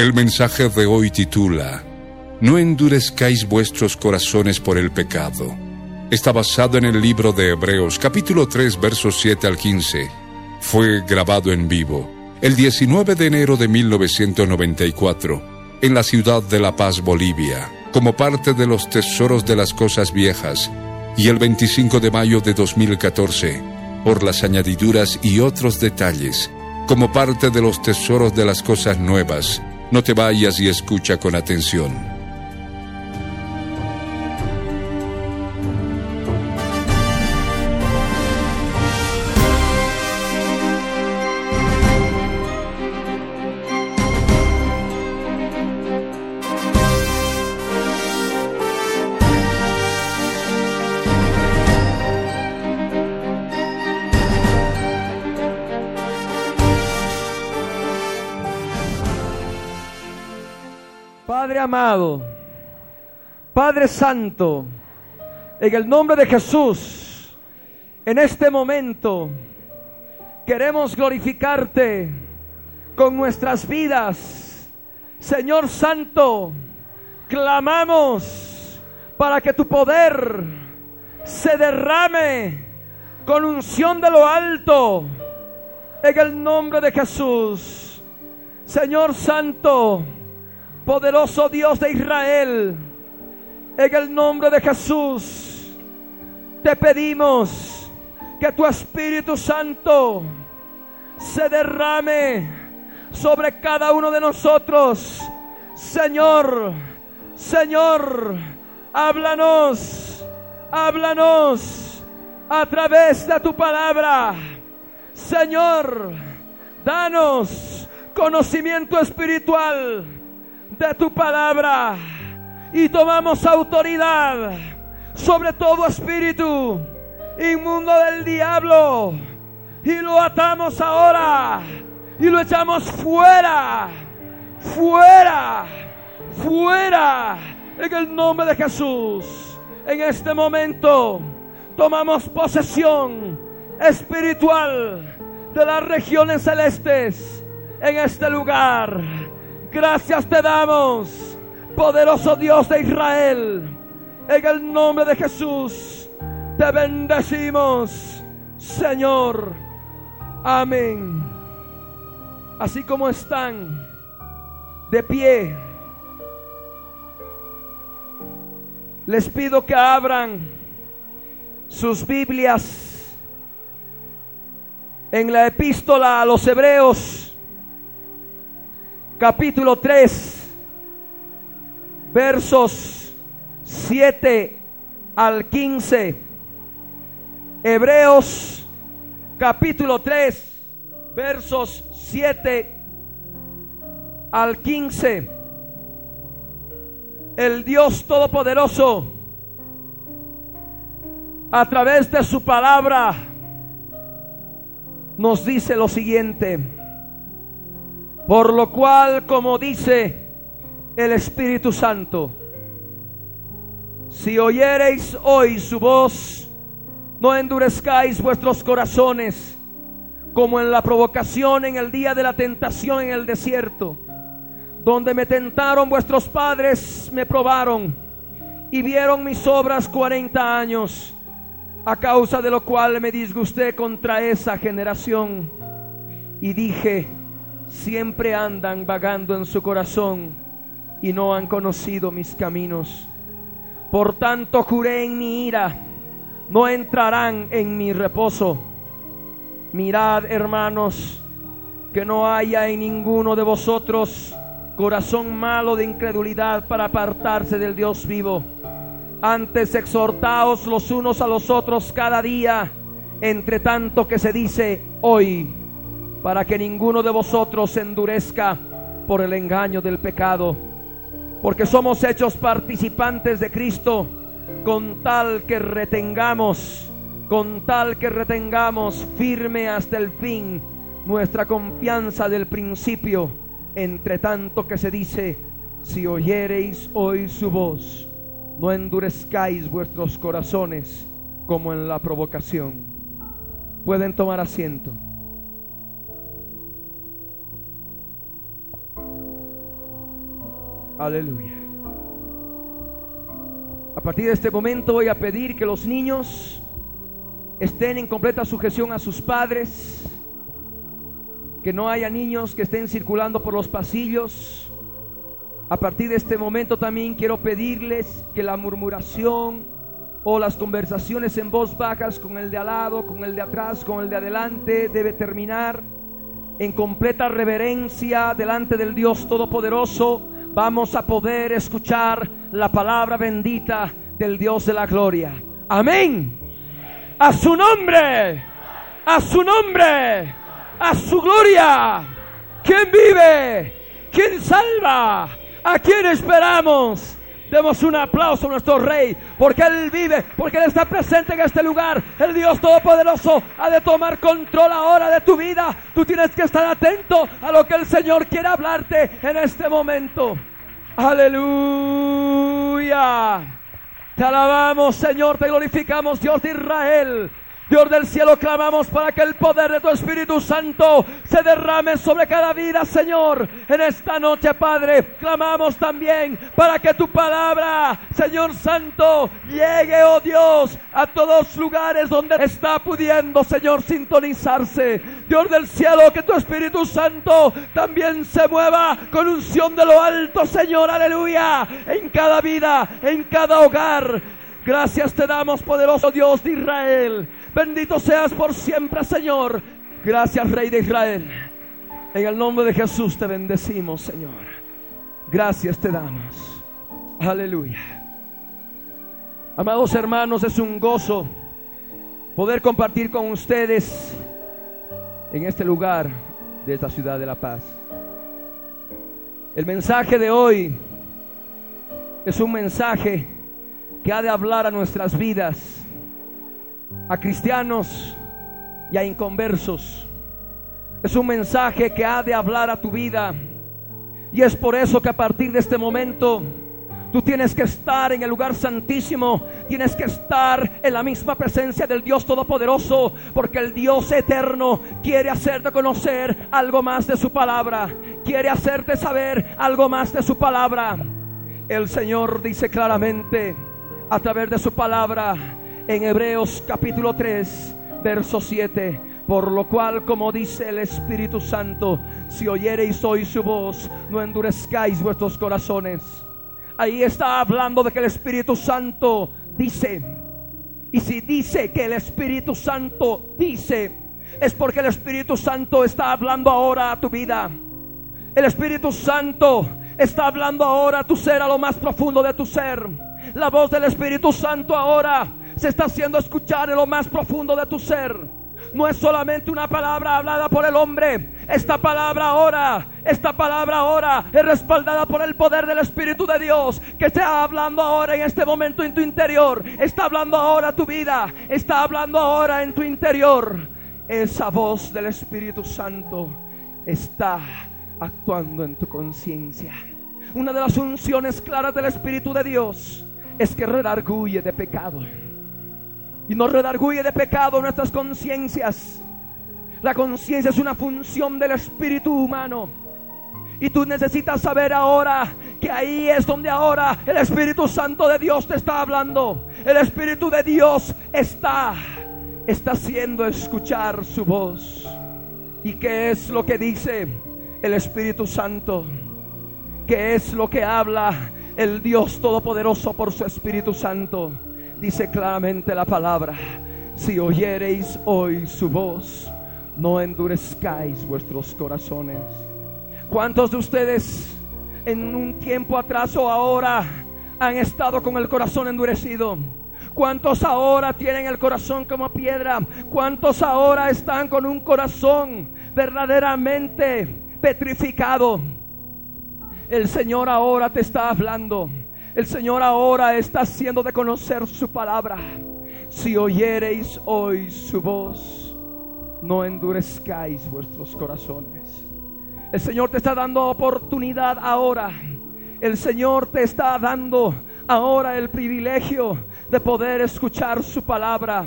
El mensaje de hoy titula, No endurezcáis vuestros corazones por el pecado. Está basado en el libro de Hebreos, capítulo 3, versos 7 al 15. Fue grabado en vivo el 19 de enero de 1994 en la ciudad de La Paz, Bolivia, como parte de los tesoros de las cosas viejas, y el 25 de mayo de 2014 por las añadiduras y otros detalles, como parte de los tesoros de las cosas nuevas, no te vayas y escucha con atención. Amado, Padre Santo, en el nombre de Jesús, en este momento queremos glorificarte con nuestras vidas. Señor Santo, clamamos para que tu poder se derrame con unción de lo alto en el nombre de Jesús. Señor Santo, poderoso Dios de Israel, en el nombre de Jesús, te pedimos que tu Espíritu Santo se derrame sobre cada uno de nosotros. Señor, Señor, háblanos, háblanos a través de tu palabra. Señor, danos conocimiento espiritual tu palabra y tomamos autoridad sobre todo espíritu inmundo del diablo y lo atamos ahora y lo echamos fuera, fuera, fuera en el nombre de Jesús. En este momento tomamos posesión espiritual de las regiones celestes en este lugar Gracias te damos, poderoso Dios de Israel. En el nombre de Jesús te bendecimos, Señor. Amén. Así como están de pie, les pido que abran sus Biblias en la epístola a los Hebreos capítulo 3, versos 7 al 15. Hebreos capítulo 3, versos 7 al 15. El Dios Todopoderoso, a través de su palabra, nos dice lo siguiente. Por lo cual, como dice el Espíritu Santo, si oyereis hoy su voz, no endurezcáis vuestros corazones como en la provocación en el día de la tentación en el desierto, donde me tentaron vuestros padres, me probaron y vieron mis obras cuarenta años, a causa de lo cual me disgusté contra esa generación. Y dije, siempre andan vagando en su corazón y no han conocido mis caminos. Por tanto juré en mi ira, no entrarán en mi reposo. Mirad, hermanos, que no haya en ninguno de vosotros corazón malo de incredulidad para apartarse del Dios vivo. Antes exhortaos los unos a los otros cada día, entre tanto que se dice hoy, para que ninguno de vosotros se endurezca por el engaño del pecado, porque somos hechos participantes de Cristo, con tal que retengamos, con tal que retengamos firme hasta el fin nuestra confianza del principio, entre tanto que se dice, si oyereis hoy su voz, no endurezcáis vuestros corazones como en la provocación. Pueden tomar asiento. Aleluya. A partir de este momento voy a pedir que los niños estén en completa sujeción a sus padres, que no haya niños que estén circulando por los pasillos, a partir de este momento también quiero pedirles que la murmuración o las conversaciones en voz bajas con el de al lado, con el de atrás, con el de adelante debe terminar en completa reverencia delante del Dios Todopoderoso. Vamos a poder escuchar la palabra bendita del Dios de la gloria. Amén. A su nombre. A su nombre. A su gloria. ¿Quién vive? ¿Quién salva? ¿A quién esperamos? Demos un aplauso a nuestro Rey, porque Él vive, porque Él está presente en este lugar. El Dios Todopoderoso ha de tomar control ahora de tu vida. Tú tienes que estar atento a lo que el Señor quiere hablarte en este momento. Aleluya. Te alabamos, Señor, te glorificamos, Dios de Israel. Dios del cielo, clamamos para que el poder de tu Espíritu Santo se derrame sobre cada vida, Señor. En esta noche, Padre, clamamos también para que tu palabra, Señor Santo, llegue, oh Dios, a todos lugares donde está pudiendo, Señor, sintonizarse. Dios del cielo, que tu Espíritu Santo también se mueva con unción de lo alto, Señor, aleluya, en cada vida, en cada hogar. Gracias te damos, poderoso Dios de Israel. Bendito seas por siempre, Señor. Gracias, Rey de Israel. En el nombre de Jesús te bendecimos, Señor. Gracias te damos. Aleluya. Amados hermanos, es un gozo poder compartir con ustedes en este lugar de esta ciudad de La Paz. El mensaje de hoy es un mensaje que ha de hablar a nuestras vidas a cristianos y a inconversos. Es un mensaje que ha de hablar a tu vida. Y es por eso que a partir de este momento tú tienes que estar en el lugar santísimo, tienes que estar en la misma presencia del Dios Todopoderoso, porque el Dios eterno quiere hacerte conocer algo más de su palabra, quiere hacerte saber algo más de su palabra. El Señor dice claramente a través de su palabra, en Hebreos capítulo 3, verso 7. Por lo cual, como dice el Espíritu Santo, si oyereis hoy su voz, no endurezcáis vuestros corazones. Ahí está hablando de que el Espíritu Santo dice. Y si dice que el Espíritu Santo dice, es porque el Espíritu Santo está hablando ahora a tu vida. El Espíritu Santo está hablando ahora a tu ser, a lo más profundo de tu ser. La voz del Espíritu Santo ahora se está haciendo escuchar en lo más profundo de tu ser. No es solamente una palabra hablada por el hombre. Esta palabra ahora, esta palabra ahora es respaldada por el poder del Espíritu de Dios que está hablando ahora en este momento en tu interior. Está hablando ahora tu vida. Está hablando ahora en tu interior. Esa voz del Espíritu Santo está actuando en tu conciencia. Una de las unciones claras del Espíritu de Dios es que redarguye de pecado y nos redarguye de pecado nuestras conciencias. La conciencia es una función del espíritu humano. Y tú necesitas saber ahora que ahí es donde ahora el Espíritu Santo de Dios te está hablando. El Espíritu de Dios está, está haciendo escuchar su voz. ¿Y qué es lo que dice el Espíritu Santo? ¿Qué es lo que habla el Dios Todopoderoso por su Espíritu Santo? Dice claramente la palabra, si oyereis hoy su voz, no endurezcáis vuestros corazones. ¿Cuántos de ustedes en un tiempo atrás o ahora han estado con el corazón endurecido? ¿Cuántos ahora tienen el corazón como piedra? ¿Cuántos ahora están con un corazón verdaderamente petrificado? El Señor ahora te está hablando. El Señor ahora está haciendo de conocer su palabra. Si oyereis hoy su voz, no endurezcáis vuestros corazones. El Señor te está dando oportunidad ahora. El Señor te está dando ahora el privilegio de poder escuchar su palabra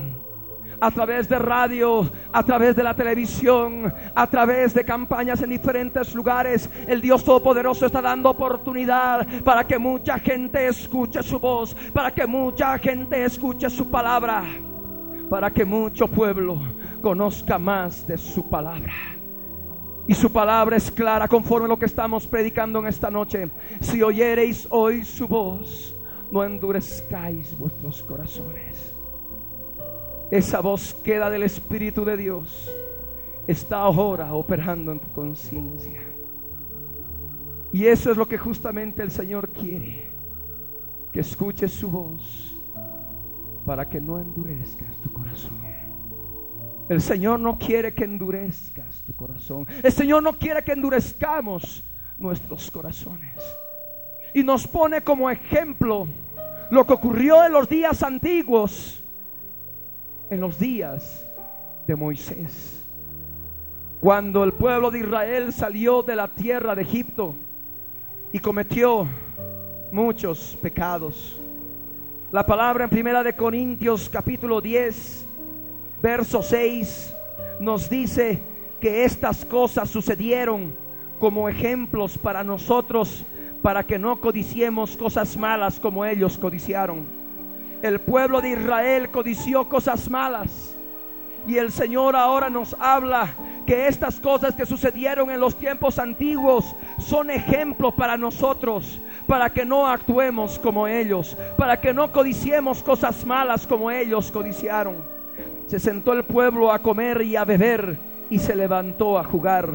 a través de radio, a través de la televisión, a través de campañas en diferentes lugares. El Dios Todopoderoso está dando oportunidad para que mucha gente escuche su voz, para que mucha gente escuche su palabra, para que mucho pueblo conozca más de su palabra. Y su palabra es clara conforme a lo que estamos predicando en esta noche. Si oyereis hoy su voz, no endurezcáis vuestros corazones. Esa voz queda del Espíritu de Dios está ahora operando en tu conciencia. Y eso es lo que justamente el Señor quiere, que escuches su voz para que no endurezcas tu corazón. El Señor no quiere que endurezcas tu corazón. El Señor no quiere que endurezcamos nuestros corazones. Y nos pone como ejemplo lo que ocurrió en los días antiguos en los días de Moisés. Cuando el pueblo de Israel salió de la tierra de Egipto y cometió muchos pecados. La palabra en Primera de Corintios capítulo 10, verso 6 nos dice que estas cosas sucedieron como ejemplos para nosotros para que no codiciemos cosas malas como ellos codiciaron el pueblo de Israel codició cosas malas. Y el Señor ahora nos habla que estas cosas que sucedieron en los tiempos antiguos son ejemplos para nosotros, para que no actuemos como ellos, para que no codiciemos cosas malas como ellos codiciaron. Se sentó el pueblo a comer y a beber y se levantó a jugar.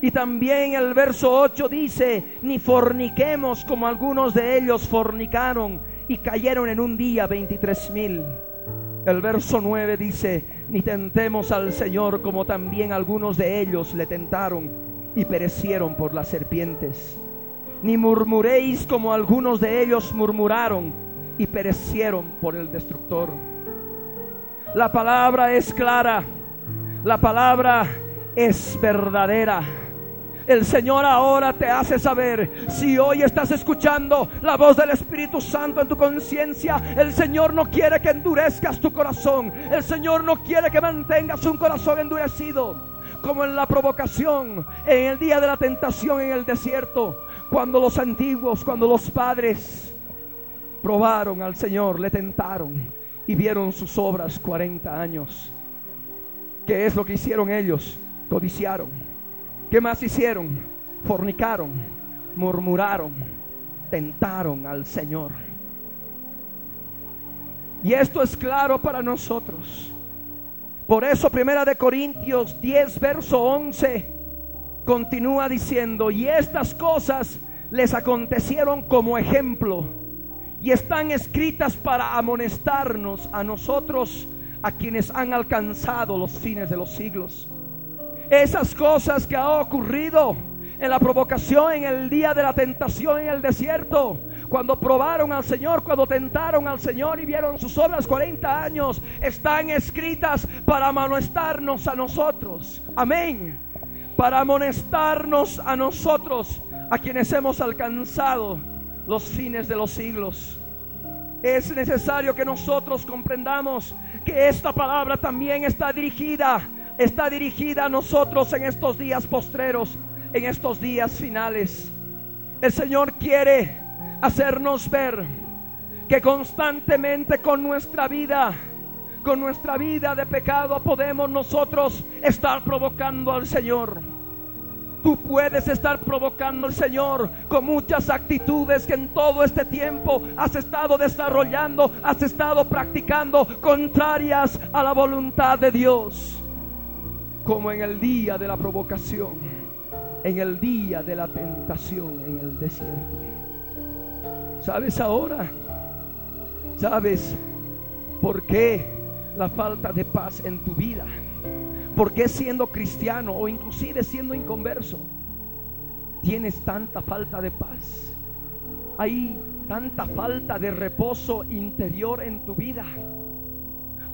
Y también el verso 8 dice, ni forniquemos como algunos de ellos fornicaron y cayeron en un día 23 mil. El verso 9 dice, ni tentemos al Señor como también algunos de ellos le tentaron y perecieron por las serpientes. Ni murmuréis como algunos de ellos murmuraron y perecieron por el destructor. La palabra es clara, la palabra es verdadera. El Señor ahora te hace saber, si hoy estás escuchando la voz del Espíritu Santo en tu conciencia, el Señor no quiere que endurezcas tu corazón. El Señor no quiere que mantengas un corazón endurecido, como en la provocación, en el día de la tentación en el desierto, cuando los antiguos, cuando los padres probaron al Señor, le tentaron y vieron sus obras 40 años. ¿Qué es lo que hicieron ellos? Codiciaron ¿Qué más hicieron? Fornicaron, murmuraron, tentaron al Señor. Y esto es claro para nosotros. Por eso Primera de Corintios 10 verso 11 continúa diciendo, "Y estas cosas les acontecieron como ejemplo y están escritas para amonestarnos a nosotros a quienes han alcanzado los fines de los siglos." Esas cosas que ha ocurrido en la provocación, en el día de la tentación en el desierto, cuando probaron al Señor, cuando tentaron al Señor y vieron sus obras 40 años, están escritas para amonestarnos a nosotros. Amén. Para amonestarnos a nosotros, a quienes hemos alcanzado los fines de los siglos. Es necesario que nosotros comprendamos que esta palabra también está dirigida está dirigida a nosotros en estos días postreros, en estos días finales. El Señor quiere hacernos ver que constantemente con nuestra vida, con nuestra vida de pecado podemos nosotros estar provocando al Señor. Tú puedes estar provocando al Señor con muchas actitudes que en todo este tiempo has estado desarrollando, has estado practicando contrarias a la voluntad de Dios como en el día de la provocación, en el día de la tentación en el desierto. ¿Sabes ahora? ¿Sabes por qué la falta de paz en tu vida? ¿Por qué siendo cristiano o inclusive siendo inconverso tienes tanta falta de paz? Hay tanta falta de reposo interior en tu vida.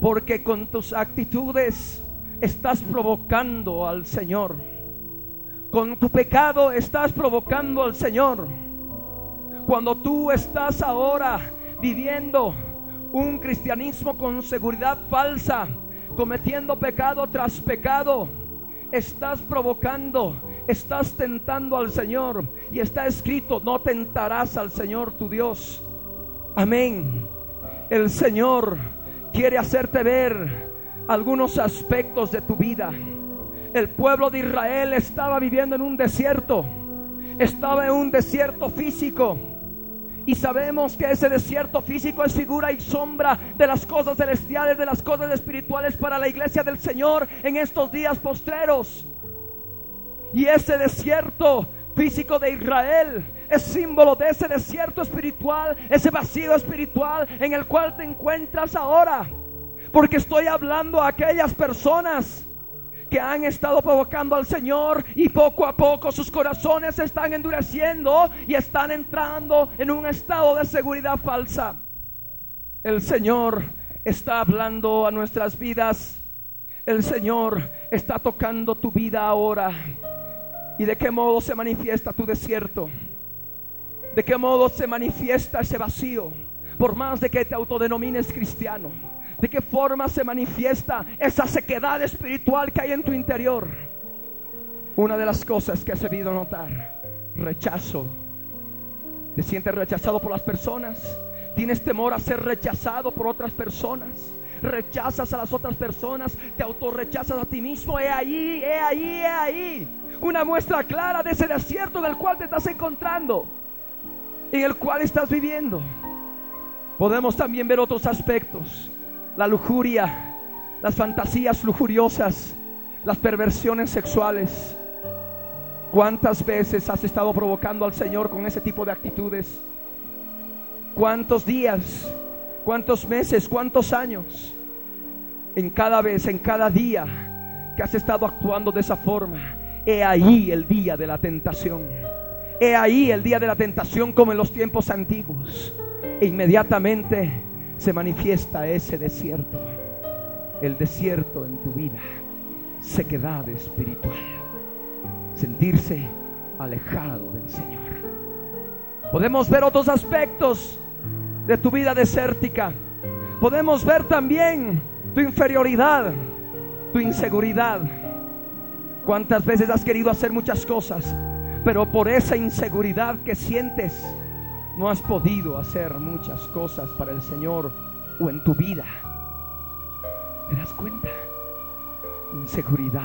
Porque con tus actitudes estás provocando al Señor. Con tu pecado estás provocando al Señor. Cuando tú estás ahora viviendo un cristianismo con seguridad falsa, cometiendo pecado tras pecado, estás provocando, estás tentando al Señor. Y está escrito, no tentarás al Señor tu Dios. Amén. El Señor quiere hacerte ver algunos aspectos de tu vida. El pueblo de Israel estaba viviendo en un desierto. Estaba en un desierto físico. Y sabemos que ese desierto físico es figura y sombra de las cosas celestiales, de las cosas espirituales para la iglesia del Señor en estos días postreros. Y ese desierto físico de Israel es símbolo de ese desierto espiritual, ese vacío espiritual en el cual te encuentras ahora. Porque estoy hablando a aquellas personas que han estado provocando al Señor y poco a poco sus corazones se están endureciendo y están entrando en un estado de seguridad falsa. El Señor está hablando a nuestras vidas. El Señor está tocando tu vida ahora. ¿Y de qué modo se manifiesta tu desierto? ¿De qué modo se manifiesta ese vacío? Por más de que te autodenomines cristiano de qué forma se manifiesta esa sequedad espiritual que hay en tu interior. Una de las cosas que has debido notar, rechazo. Te sientes rechazado por las personas. Tienes temor a ser rechazado por otras personas. Rechazas a las otras personas. Te autorrechazas a ti mismo. He ahí, he ahí, he ahí. Una muestra clara de ese desierto en el cual te estás encontrando. En el cual estás viviendo. Podemos también ver otros aspectos la lujuria, las fantasías lujuriosas, las perversiones sexuales. ¿Cuántas veces has estado provocando al Señor con ese tipo de actitudes? ¿Cuántos días? ¿Cuántos meses? ¿Cuántos años? En cada vez, en cada día que has estado actuando de esa forma, he ahí el día de la tentación. He ahí el día de la tentación como en los tiempos antiguos. E inmediatamente se manifiesta ese desierto, el desierto en tu vida, sequedad espiritual, sentirse alejado del Señor. Podemos ver otros aspectos de tu vida desértica. Podemos ver también tu inferioridad, tu inseguridad. ¿Cuántas veces has querido hacer muchas cosas, pero por esa inseguridad que sientes, no has podido hacer muchas cosas para el Señor o en tu vida. ¿Te das cuenta? Inseguridad,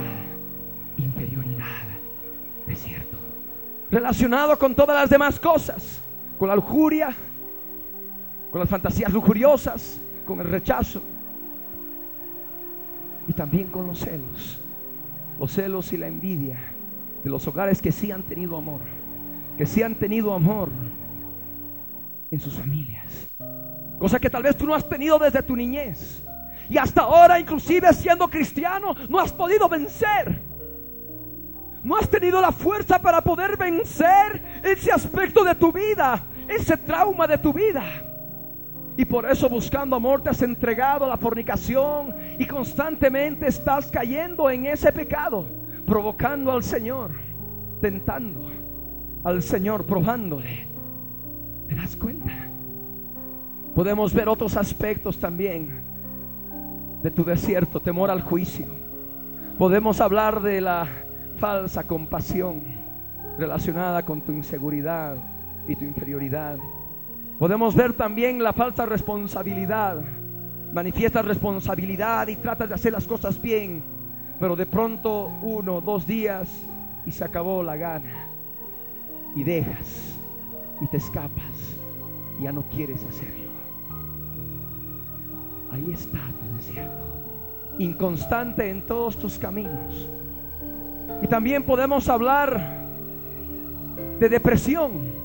inferioridad, desierto. Relacionado con todas las demás cosas, con la lujuria, con las fantasías lujuriosas, con el rechazo y también con los celos. Los celos y la envidia de los hogares que sí han tenido amor, que sí han tenido amor en sus familias. Cosa que tal vez tú no has tenido desde tu niñez. Y hasta ahora, inclusive siendo cristiano, no has podido vencer. No has tenido la fuerza para poder vencer ese aspecto de tu vida, ese trauma de tu vida. Y por eso buscando amor te has entregado a la fornicación y constantemente estás cayendo en ese pecado, provocando al Señor, tentando al Señor, probándole. ¿Te das cuenta? Podemos ver otros aspectos también de tu desierto, temor al juicio. Podemos hablar de la falsa compasión relacionada con tu inseguridad y tu inferioridad. Podemos ver también la falsa responsabilidad. Manifiestas responsabilidad y tratas de hacer las cosas bien, pero de pronto uno, dos días y se acabó la gana y dejas y te escapas, ya no quieres hacerlo. Ahí está tu desierto, inconstante en todos tus caminos. Y también podemos hablar de depresión.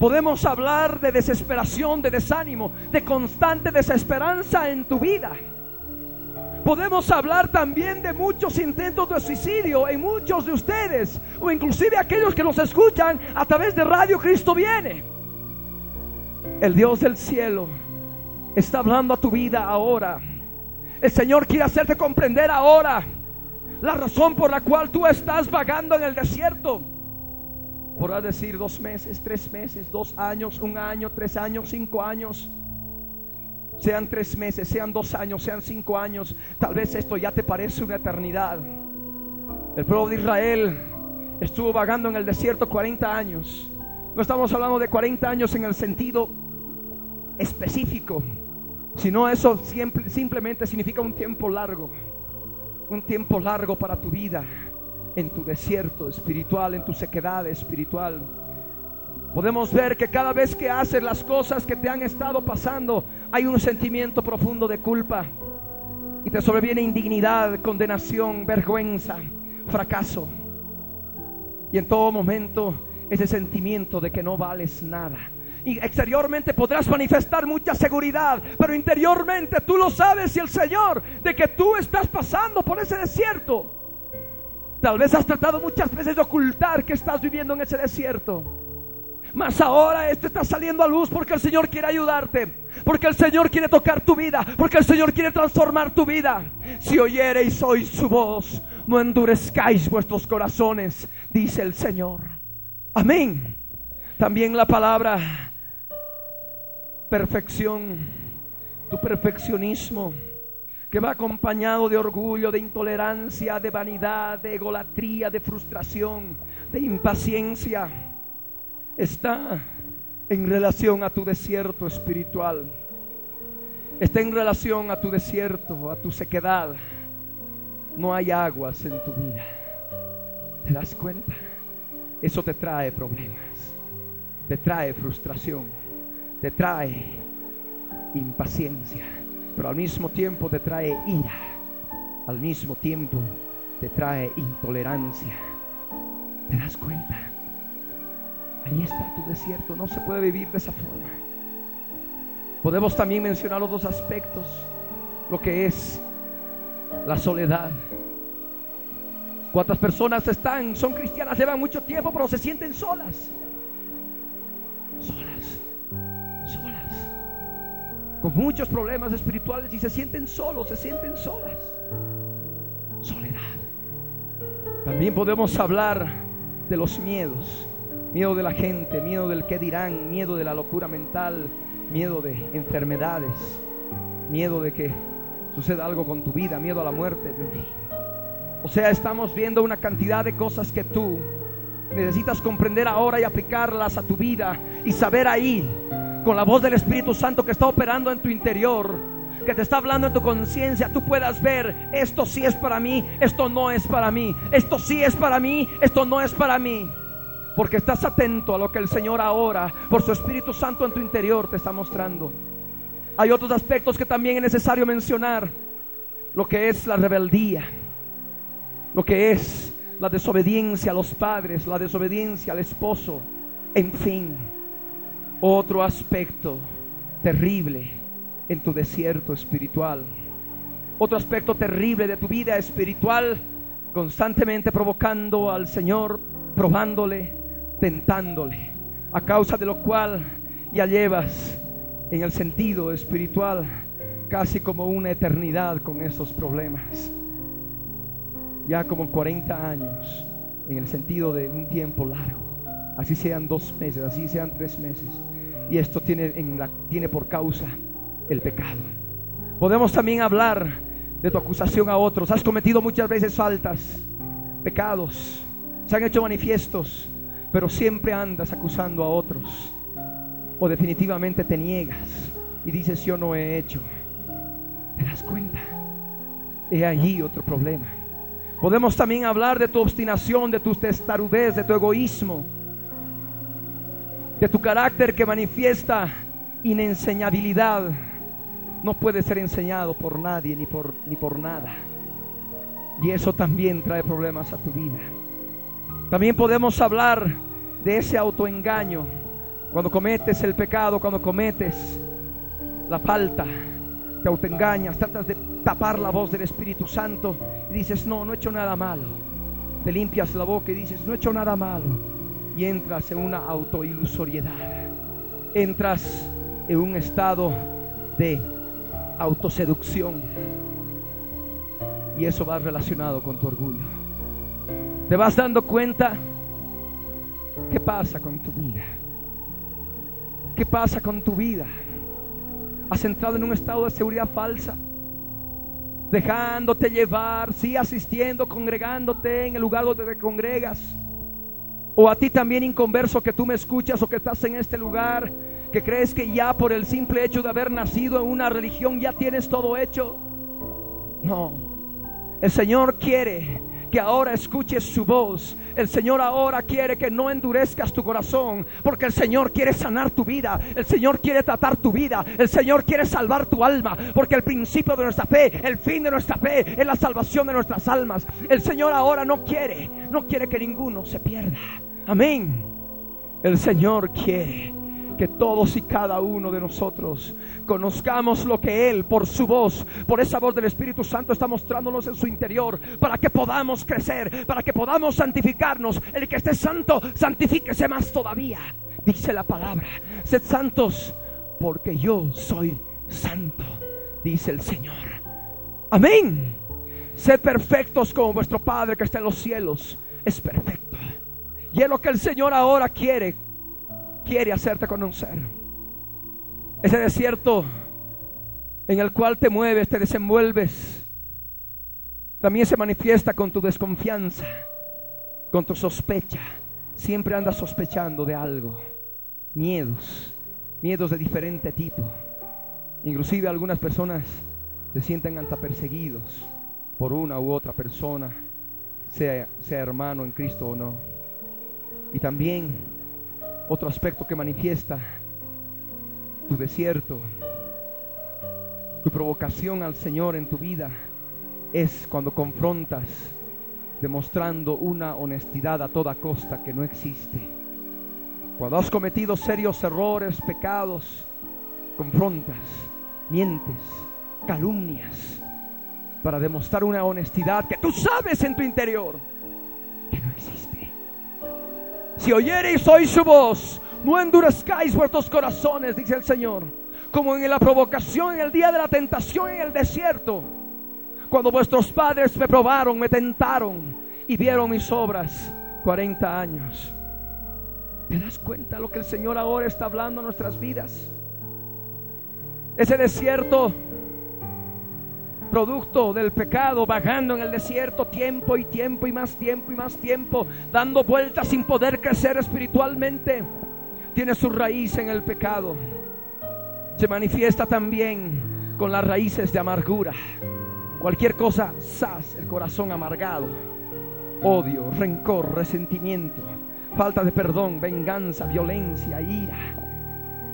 Podemos hablar de desesperación, de desánimo, de constante desesperanza en tu vida. Podemos hablar también de muchos intentos de suicidio en muchos de ustedes, o inclusive aquellos que nos escuchan a través de Radio Cristo viene. El Dios del cielo está hablando a tu vida ahora. El Señor quiere hacerte comprender ahora la razón por la cual tú estás vagando en el desierto. Podrás decir dos meses, tres meses, dos años, un año, tres años, cinco años. Sean tres meses, sean dos años, sean cinco años. Tal vez esto ya te parece una eternidad. El pueblo de Israel estuvo vagando en el desierto 40 años. No estamos hablando de 40 años en el sentido específico, sino eso simplemente significa un tiempo largo. Un tiempo largo para tu vida, en tu desierto espiritual, en tu sequedad espiritual. Podemos ver que cada vez que haces las cosas que te han estado pasando, hay un sentimiento profundo de culpa. Y te sobreviene indignidad, condenación, vergüenza, fracaso. Y en todo momento ese sentimiento de que no vales nada. Y exteriormente podrás manifestar mucha seguridad, pero interiormente tú lo sabes y el Señor de que tú estás pasando por ese desierto. Tal vez has tratado muchas veces de ocultar que estás viviendo en ese desierto. Mas ahora esto está saliendo a luz porque el Señor quiere ayudarte, porque el Señor quiere tocar tu vida, porque el Señor quiere transformar tu vida. Si oyereis hoy su voz, no endurezcáis vuestros corazones, dice el Señor. Amén. También la palabra perfección, tu perfeccionismo, que va acompañado de orgullo, de intolerancia, de vanidad, de egolatría, de frustración, de impaciencia está en relación a tu desierto espiritual. Está en relación a tu desierto, a tu sequedad. No hay aguas en tu vida. ¿Te das cuenta? Eso te trae problemas. Te trae frustración. Te trae impaciencia. Pero al mismo tiempo te trae ira. Al mismo tiempo te trae intolerancia. ¿Te das cuenta? Ahí está tu desierto, no se puede vivir de esa forma. Podemos también mencionar los dos aspectos, lo que es la soledad. ¿Cuántas personas están, son cristianas, llevan mucho tiempo, pero se sienten solas? Solas, solas, con muchos problemas espirituales y se sienten solos, se sienten solas. Soledad. También podemos hablar de los miedos miedo de la gente, miedo del que dirán, miedo de la locura mental, miedo de enfermedades, miedo de que suceda algo con tu vida, miedo a la muerte. O sea, estamos viendo una cantidad de cosas que tú necesitas comprender ahora y aplicarlas a tu vida y saber ahí, con la voz del Espíritu Santo que está operando en tu interior, que te está hablando en tu conciencia, tú puedas ver, esto sí es para mí, esto no es para mí, esto sí es para mí, esto no es para mí porque estás atento a lo que el Señor ahora, por su Espíritu Santo en tu interior, te está mostrando. Hay otros aspectos que también es necesario mencionar, lo que es la rebeldía, lo que es la desobediencia a los padres, la desobediencia al esposo, en fin, otro aspecto terrible en tu desierto espiritual. Otro aspecto terrible de tu vida espiritual, constantemente provocando al Señor, probándole, tentándole, a causa de lo cual ya llevas en el sentido espiritual casi como una eternidad con esos problemas. Ya como 40 años en el sentido de un tiempo largo. Así sean dos meses, así sean tres meses. Y esto tiene, en la, tiene por causa el pecado. Podemos también hablar de tu acusación a otros. Has cometido muchas veces faltas, pecados, se han hecho manifiestos pero siempre andas acusando a otros. O definitivamente te niegas y dices yo no he hecho. ¿Te das cuenta? He allí otro problema. Podemos también hablar de tu obstinación, de tu testarudez, de tu egoísmo, de tu carácter que manifiesta inenseñabilidad. No puede ser enseñado por nadie ni por, ni por nada. Y eso también trae problemas a tu vida. También podemos hablar de ese autoengaño, Cuando cometes el pecado, cuando cometes la falta, te autoengañas, tratas de tapar la voz del Espíritu Santo y dices, no, no he hecho nada malo. Te limpias la boca y dices, no he hecho nada malo. Y entras en una autoilusoriedad. Entras en un estado de autoseducción. Y eso va relacionado con tu orgullo. Te vas dando cuenta qué pasa con tu vida. ¿Qué pasa con tu vida? Has entrado en un estado de seguridad falsa, dejándote llevar, sí, asistiendo, congregándote en el lugar donde te congregas. O a ti también inconverso que tú me escuchas o que estás en este lugar, que crees que ya por el simple hecho de haber nacido en una religión ya tienes todo hecho. No, el Señor quiere que ahora escuches su voz. El Señor ahora quiere que no endurezcas tu corazón, porque el Señor quiere sanar tu vida, el Señor quiere tratar tu vida, el Señor quiere salvar tu alma, porque el principio de nuestra fe, el fin de nuestra fe es la salvación de nuestras almas. El Señor ahora no quiere, no quiere que ninguno se pierda. Amén. El Señor quiere que todos y cada uno de nosotros conozcamos lo que Él, por su voz, por esa voz del Espíritu Santo, está mostrándonos en su interior, para que podamos crecer, para que podamos santificarnos. El que esté santo, santifíquese más todavía. Dice la palabra, sed santos, porque yo soy santo, dice el Señor. Amén. Sed perfectos como vuestro Padre que está en los cielos es perfecto. Y es lo que el Señor ahora quiere, quiere hacerte conocer. Ese desierto en el cual te mueves, te desenvuelves, también se manifiesta con tu desconfianza, con tu sospecha. Siempre andas sospechando de algo. Miedos, miedos de diferente tipo. Inclusive algunas personas se sienten hasta perseguidos por una u otra persona, sea, sea hermano en Cristo o no. Y también otro aspecto que manifiesta tu desierto, tu provocación al Señor en tu vida es cuando confrontas demostrando una honestidad a toda costa que no existe. Cuando has cometido serios errores, pecados, confrontas, mientes, calumnias, para demostrar una honestidad que tú sabes en tu interior. Si oyereis hoy su voz, no endurezcáis vuestros corazones, dice el Señor, como en la provocación en el día de la tentación en el desierto, cuando vuestros padres me probaron, me tentaron y vieron mis obras 40 años. ¿Te das cuenta lo que el Señor ahora está hablando en nuestras vidas? Ese desierto, producto del pecado, vagando en el desierto tiempo y tiempo y más tiempo y más tiempo, dando vueltas sin poder crecer espiritualmente tiene su raíz en el pecado. Se manifiesta también con las raíces de amargura. Cualquier cosa, sas, el corazón amargado. Odio, rencor, resentimiento, falta de perdón, venganza, violencia, ira,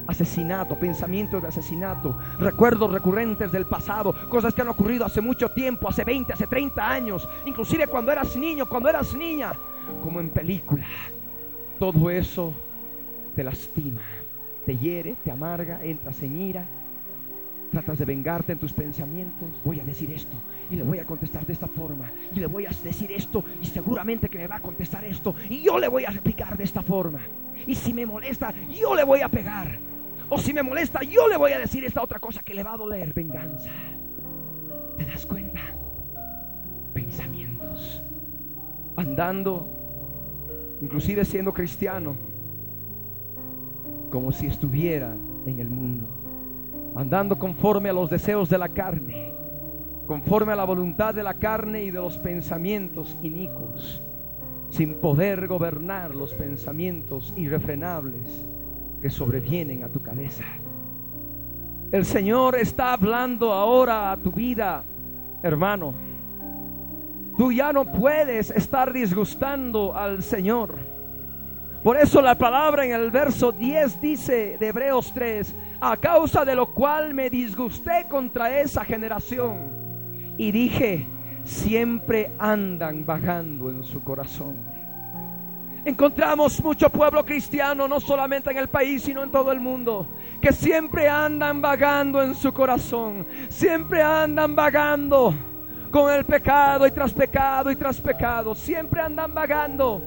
asesinato, pensamientos de asesinato, recuerdos recurrentes del pasado, cosas que han ocurrido hace mucho tiempo, hace 20, hace 30 años, inclusive cuando eras niño, cuando eras niña, como en película. Todo eso te lastima, te hiere, te amarga, entras en ira, tratas de vengarte en tus pensamientos. Voy a decir esto y le voy a contestar de esta forma y le voy a decir esto y seguramente que me va a contestar esto y yo le voy a replicar de esta forma. Y si me molesta, yo le voy a pegar. O si me molesta, yo le voy a decir esta otra cosa que le va a doler, venganza. ¿Te das cuenta? Pensamientos. Andando, inclusive siendo cristiano, como si estuviera en el mundo, andando conforme a los deseos de la carne, conforme a la voluntad de la carne y de los pensamientos inicuos, sin poder gobernar los pensamientos irrefrenables que sobrevienen a tu cabeza. El Señor está hablando ahora a tu vida, hermano. Tú ya no puedes estar disgustando al Señor por eso la palabra en el verso 10 dice de Hebreos 3, a causa de lo cual me disgusté contra esa generación y dije, siempre andan bajando en su corazón. Encontramos mucho pueblo cristiano, no solamente en el país, sino en todo el mundo, que siempre andan vagando en su corazón, siempre andan vagando con el pecado y tras pecado y tras pecado, siempre andan vagando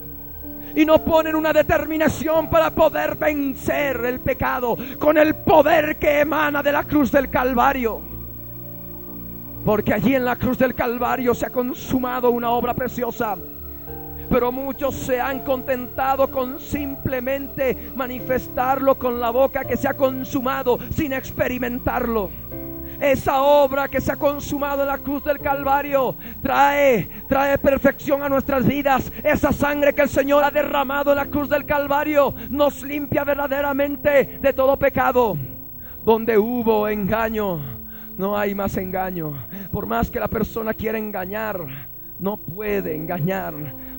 y no ponen una determinación para poder vencer el pecado con el poder que emana de la cruz del Calvario. Porque allí en la cruz del Calvario se ha consumado una obra preciosa pero muchos se han contentado con simplemente manifestarlo con la boca que se ha consumado sin experimentarlo. Esa obra que se ha consumado en la cruz del Calvario trae, trae perfección a nuestras vidas. Esa sangre que el Señor ha derramado en la cruz del Calvario nos limpia verdaderamente de todo pecado. Donde hubo engaño, no hay más engaño. Por más que la persona quiera engañar, no puede engañar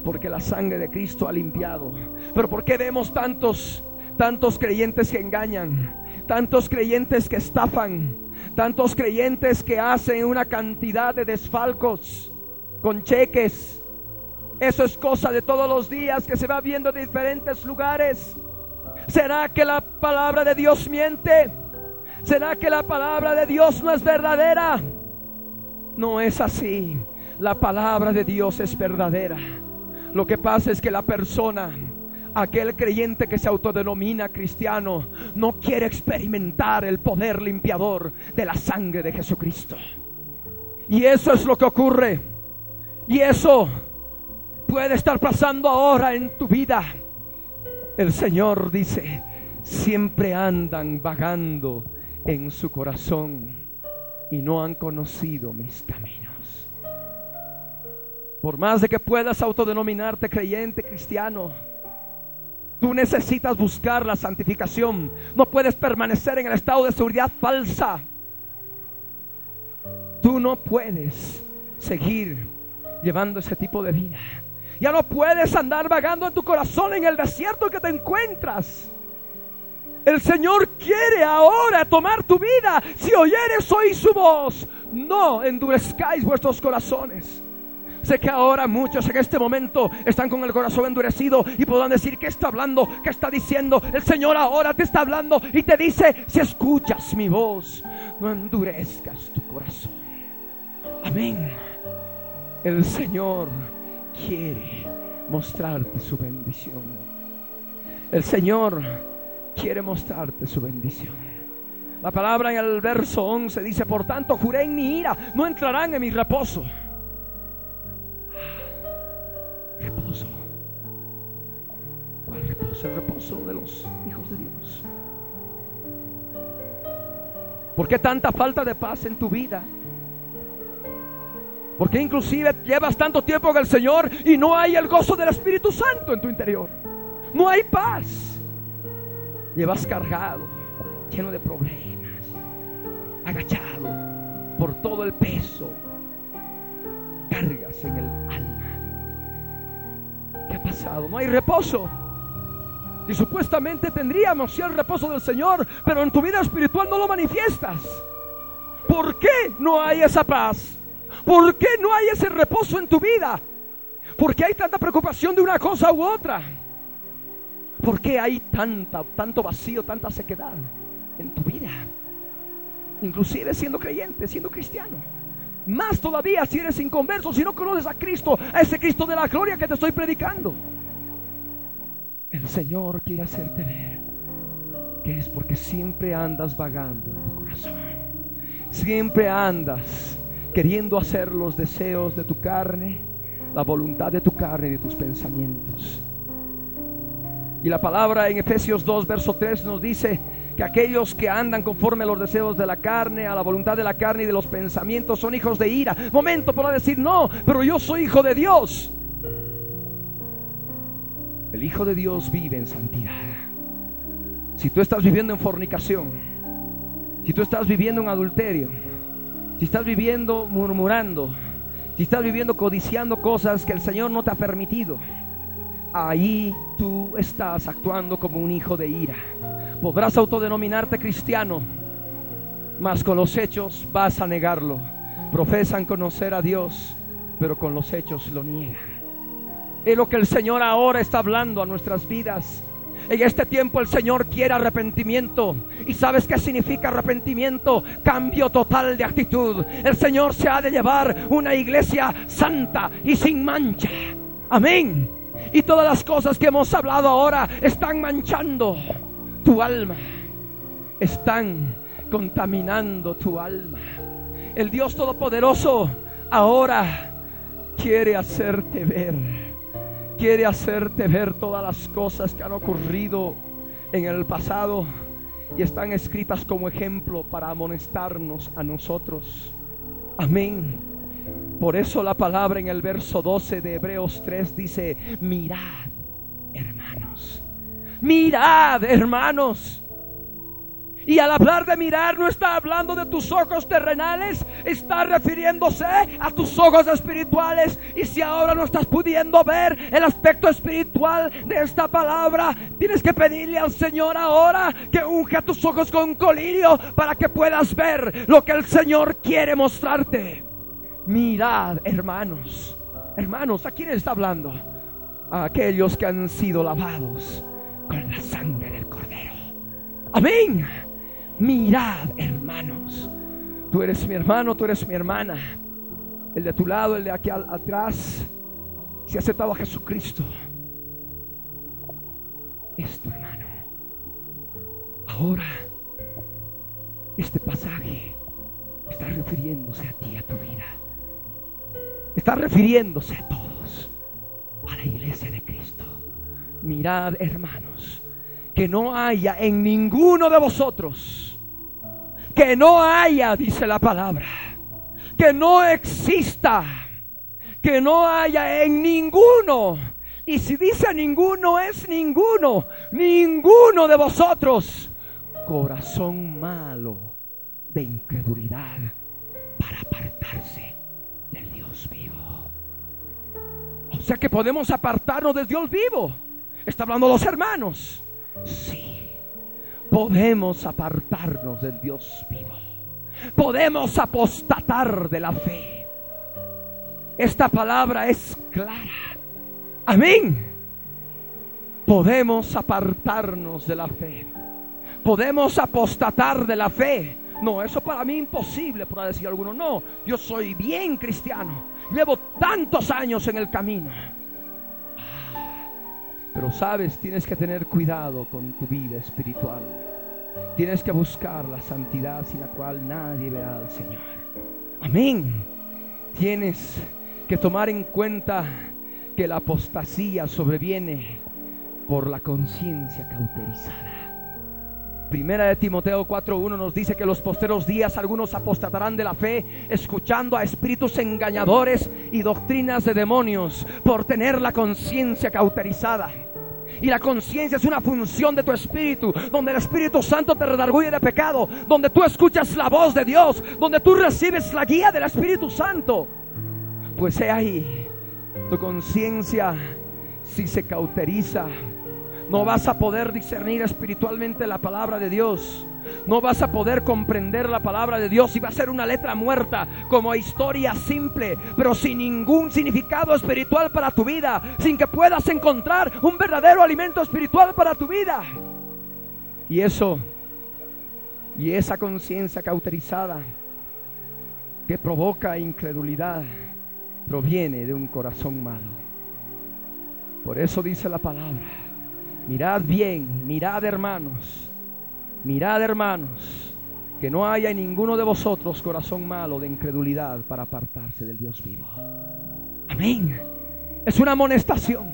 porque la sangre de Cristo ha limpiado. Pero ¿por qué vemos tantos, tantos creyentes que engañan? Tantos creyentes que estafan, tantos creyentes que hacen una cantidad de desfalcos con cheques. Eso es cosa de todos los días que se va viendo de diferentes lugares. ¿Será que la palabra de Dios miente? ¿Será que la palabra de Dios no es verdadera? No es así. La palabra de Dios es verdadera. Lo que pasa es que la persona, aquel creyente que se autodenomina cristiano, no quiere experimentar el poder limpiador de la sangre de Jesucristo. Y eso es lo que ocurre. Y eso puede estar pasando ahora en tu vida. El Señor dice, siempre andan vagando en su corazón y no han conocido mis caminos. Por más de que puedas autodenominarte creyente cristiano, tú necesitas buscar la santificación. No puedes permanecer en el estado de seguridad falsa. Tú no puedes seguir llevando ese tipo de vida. Ya no puedes andar vagando en tu corazón en el desierto que te encuentras. El Señor quiere ahora tomar tu vida. Si oyeres hoy su voz, no endurezcáis vuestros corazones. Sé que ahora muchos en este momento están con el corazón endurecido y podrán decir que está hablando, que está diciendo. El Señor ahora te está hablando y te dice, si escuchas mi voz, no endurezcas tu corazón. Amén. El Señor quiere mostrarte su bendición. El Señor quiere mostrarte su bendición. La palabra en el verso 11 dice, por tanto juré en mi ira, no entrarán en mi reposo. Reposo. ¿Cuál reposo? El reposo de los hijos de Dios. ¿Por qué tanta falta de paz en tu vida? ¿Por qué inclusive llevas tanto tiempo con el Señor y no hay el gozo del Espíritu Santo en tu interior? No hay paz. Llevas cargado, lleno de problemas, agachado por todo el peso. Cargas en el alma ¿Qué ha pasado? No hay reposo. Y supuestamente tendríamos sí el reposo del Señor, pero en tu vida espiritual no lo manifiestas. ¿Por qué no hay esa paz? ¿Por qué no hay ese reposo en tu vida? ¿Por qué hay tanta preocupación de una cosa u otra? ¿Por qué hay tanta, tanto vacío, tanta sequedad en tu vida? Inclusive siendo creyente, siendo cristiano. Más todavía si eres inconverso, si no conoces a Cristo, a ese Cristo de la gloria que te estoy predicando. El Señor quiere hacerte ver que es porque siempre andas vagando en tu corazón. Siempre andas queriendo hacer los deseos de tu carne, la voluntad de tu carne y de tus pensamientos. Y la palabra en Efesios 2, verso 3 nos dice, que aquellos que andan conforme a los deseos de la carne, a la voluntad de la carne y de los pensamientos son hijos de ira. Momento para decir, no, pero yo soy hijo de Dios. El Hijo de Dios vive en santidad. Si tú estás viviendo en fornicación, si tú estás viviendo en adulterio, si estás viviendo murmurando, si estás viviendo codiciando cosas que el Señor no te ha permitido, ahí tú estás actuando como un hijo de ira. Podrás autodenominarte cristiano, mas con los hechos vas a negarlo. Profesan conocer a Dios, pero con los hechos lo niegan. Es lo que el Señor ahora está hablando a nuestras vidas. En este tiempo el Señor quiere arrepentimiento. ¿Y sabes qué significa arrepentimiento? Cambio total de actitud. El Señor se ha de llevar una iglesia santa y sin mancha. Amén. Y todas las cosas que hemos hablado ahora están manchando tu alma. Están contaminando tu alma. El Dios Todopoderoso ahora quiere hacerte ver. Quiere hacerte ver todas las cosas que han ocurrido en el pasado y están escritas como ejemplo para amonestarnos a nosotros. Amén. Por eso la palabra en el verso 12 de Hebreos 3 dice, mirad, hermanos, mirad, hermanos. Y al hablar de mirar no está hablando de tus ojos terrenales, está refiriéndose a tus ojos espirituales. Y si ahora no estás pudiendo ver el aspecto espiritual de esta palabra, tienes que pedirle al Señor ahora que unja tus ojos con colirio para que puedas ver lo que el Señor quiere mostrarte. Mirad, hermanos, hermanos, ¿a quién está hablando? A aquellos que han sido lavados con la sangre del Cordero. Amén. Mirad, hermanos. Tú eres mi hermano, tú eres mi hermana. El de tu lado, el de aquí atrás. Si ha aceptado a Jesucristo, es tu hermano. Ahora, este pasaje está refiriéndose a ti, a tu vida. Está refiriéndose a todos, a la iglesia de Cristo. Mirad, hermanos, que no haya en ninguno de vosotros, que no haya, dice la palabra, que no exista, que no haya en ninguno. Y si dice ninguno, es ninguno, ninguno de vosotros, corazón malo de incredulidad para apartarse del Dios vivo. O sea que podemos apartarnos del Dios vivo. Está hablando los hermanos. Sí, podemos apartarnos del Dios vivo. Podemos apostatar de la fe. Esta palabra es clara. Amén. Podemos apartarnos de la fe. Podemos apostatar de la fe. No, eso para mí imposible, por decir alguno. No, yo soy bien cristiano. Llevo tantos años en el camino. Pero sabes, tienes que tener cuidado con tu vida espiritual. Tienes que buscar la santidad sin la cual nadie verá al Señor. Amén. Tienes que tomar en cuenta que la apostasía sobreviene por la conciencia cauterizada. Primera de Timoteo 4.1 nos dice que los posteros días algunos apostatarán de la fe, escuchando a espíritus engañadores y doctrinas de demonios por tener la conciencia cauterizada. Y la conciencia es una función de tu espíritu, donde el Espíritu Santo te redarguye de pecado, donde tú escuchas la voz de Dios, donde tú recibes la guía del Espíritu Santo. Pues he ahí, tu conciencia si se cauteriza, no vas a poder discernir espiritualmente la palabra de Dios. No vas a poder comprender la palabra de Dios y va a ser una letra muerta como historia simple, pero sin ningún significado espiritual para tu vida, sin que puedas encontrar un verdadero alimento espiritual para tu vida. Y eso, y esa conciencia cauterizada que provoca incredulidad, proviene de un corazón malo. Por eso dice la palabra Mirad bien, mirad hermanos, mirad hermanos, que no haya en ninguno de vosotros corazón malo de incredulidad para apartarse del Dios vivo. Amén. Es una amonestación,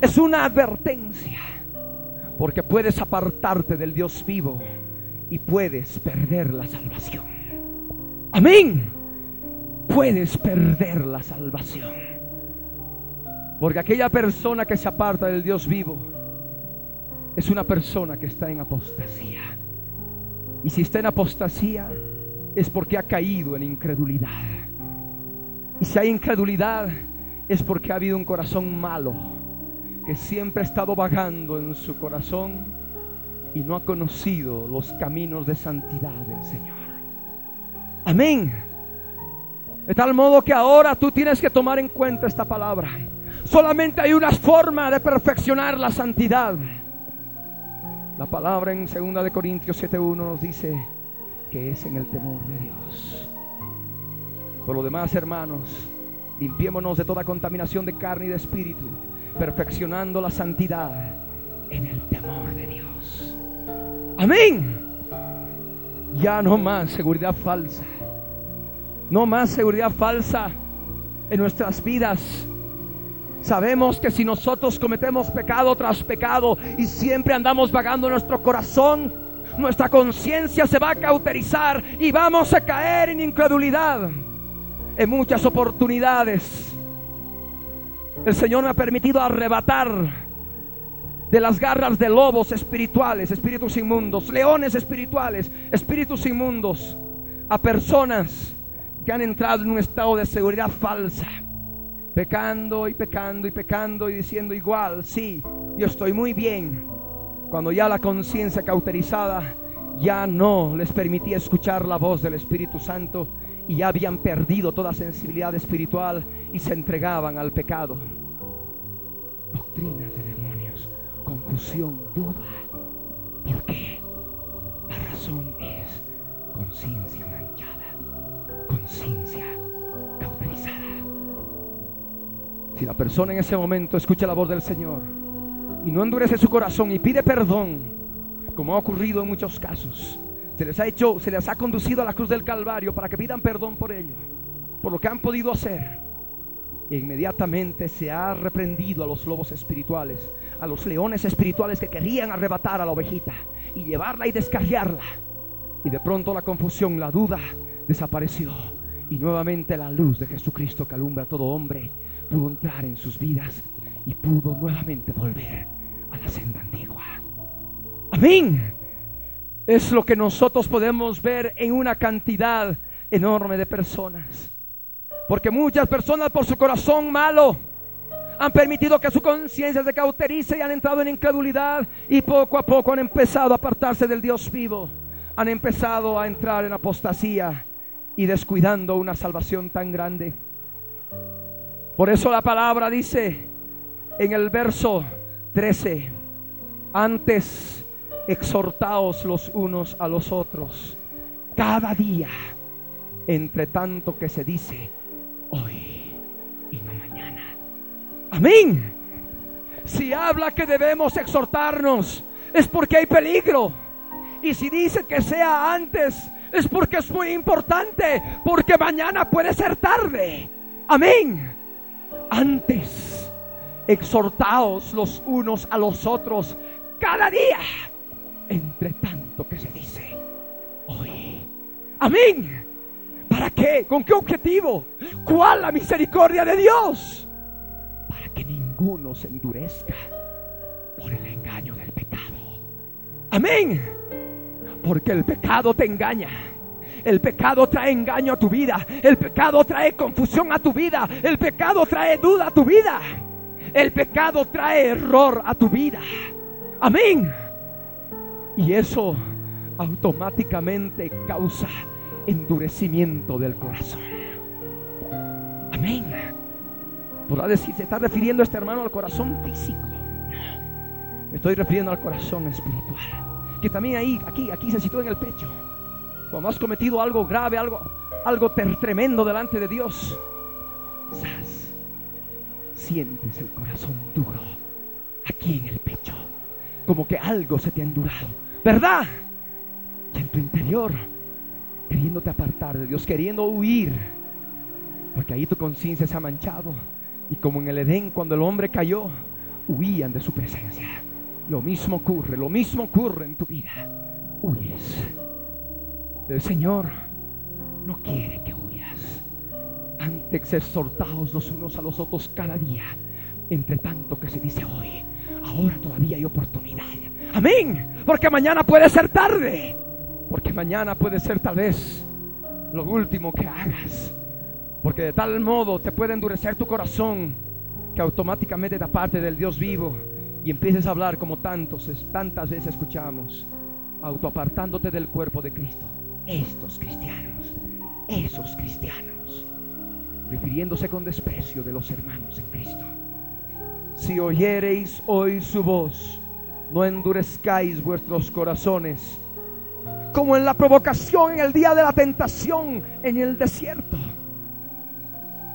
es una advertencia, porque puedes apartarte del Dios vivo y puedes perder la salvación. Amén. Puedes perder la salvación. Porque aquella persona que se aparta del Dios vivo, es una persona que está en apostasía. Y si está en apostasía es porque ha caído en incredulidad. Y si hay incredulidad es porque ha habido un corazón malo que siempre ha estado vagando en su corazón y no ha conocido los caminos de santidad del Señor. Amén. De tal modo que ahora tú tienes que tomar en cuenta esta palabra. Solamente hay una forma de perfeccionar la santidad. La palabra en 2 de Corintios 7:1 nos dice que es en el temor de Dios. Por lo demás, hermanos, limpiémonos de toda contaminación de carne y de espíritu, perfeccionando la santidad en el temor de Dios. Amén. Ya no más seguridad falsa. No más seguridad falsa en nuestras vidas. Sabemos que si nosotros cometemos pecado tras pecado y siempre andamos vagando nuestro corazón, nuestra conciencia se va a cauterizar y vamos a caer en incredulidad en muchas oportunidades. El Señor me ha permitido arrebatar de las garras de lobos espirituales, espíritus inmundos, leones espirituales, espíritus inmundos, a personas que han entrado en un estado de seguridad falsa, pecando y pecando y pecando y diciendo igual, sí, yo estoy muy bien, cuando ya la conciencia cauterizada ya no les permitía escuchar la voz del Espíritu Santo y ya habían perdido toda sensibilidad espiritual y se entregaban al pecado. Doctrinas de demonios, confusión, duda. ¿Por qué? La razón es conciencia manchada, conciencia Si la persona en ese momento escucha la voz del Señor y no endurece su corazón y pide perdón, como ha ocurrido en muchos casos, se les ha hecho, se les ha conducido a la cruz del Calvario para que pidan perdón por ello, por lo que han podido hacer. E inmediatamente se ha reprendido a los lobos espirituales, a los leones espirituales que querían arrebatar a la ovejita y llevarla y descarriarla. Y de pronto la confusión, la duda desapareció. Y nuevamente la luz de Jesucristo que alumbra a todo hombre pudo entrar en sus vidas y pudo nuevamente volver a la senda antigua. Amén es lo que nosotros podemos ver en una cantidad enorme de personas. Porque muchas personas por su corazón malo han permitido que su conciencia se cauterice y han entrado en incredulidad y poco a poco han empezado a apartarse del Dios vivo. Han empezado a entrar en apostasía y descuidando una salvación tan grande. Por eso la palabra dice en el verso 13, antes exhortaos los unos a los otros cada día, entre tanto que se dice hoy y no mañana. Amén. Si habla que debemos exhortarnos, es porque hay peligro. Y si dice que sea antes, es porque es muy importante, porque mañana puede ser tarde. Amén. Antes, exhortaos los unos a los otros cada día entre tanto que se dice hoy. Amén. ¿Para qué? ¿Con qué objetivo? ¿Cuál la misericordia de Dios? Para que ninguno se endurezca por el engaño del pecado. Amén. Porque el pecado te engaña. El pecado trae engaño a tu vida. El pecado trae confusión a tu vida. El pecado trae duda a tu vida. El pecado trae error a tu vida. Amén. Y eso automáticamente causa endurecimiento del corazón. Amén. Podrá decir, se está refiriendo este hermano al corazón físico. No, me estoy refiriendo al corazón espiritual. Que también ahí, aquí, aquí se sitúa en el pecho. Cuando has cometido algo grave, algo, algo tremendo delante de Dios, sientes el corazón duro aquí en el pecho. Como que algo se te ha endurado ¿Verdad? Y en tu interior, queriéndote apartar de Dios, queriendo huir, porque ahí tu conciencia se ha manchado. Y como en el Edén, cuando el hombre cayó, huían de su presencia. Lo mismo ocurre, lo mismo ocurre en tu vida. Huyes. El Señor no quiere que huyas. Antes exhortados los unos a los otros cada día, entre tanto que se dice hoy, ahora todavía hay oportunidad Amén. Porque mañana puede ser tarde. Porque mañana puede ser tal vez lo último que hagas. Porque de tal modo te puede endurecer tu corazón que automáticamente te aparte del Dios vivo y empieces a hablar como tantos, tantas veces escuchamos, autoapartándote del cuerpo de Cristo. Estos cristianos, esos cristianos, refiriéndose con desprecio de los hermanos en Cristo. si oyereis hoy su voz, no endurezcáis vuestros corazones, como en la provocación en el día de la tentación en el desierto,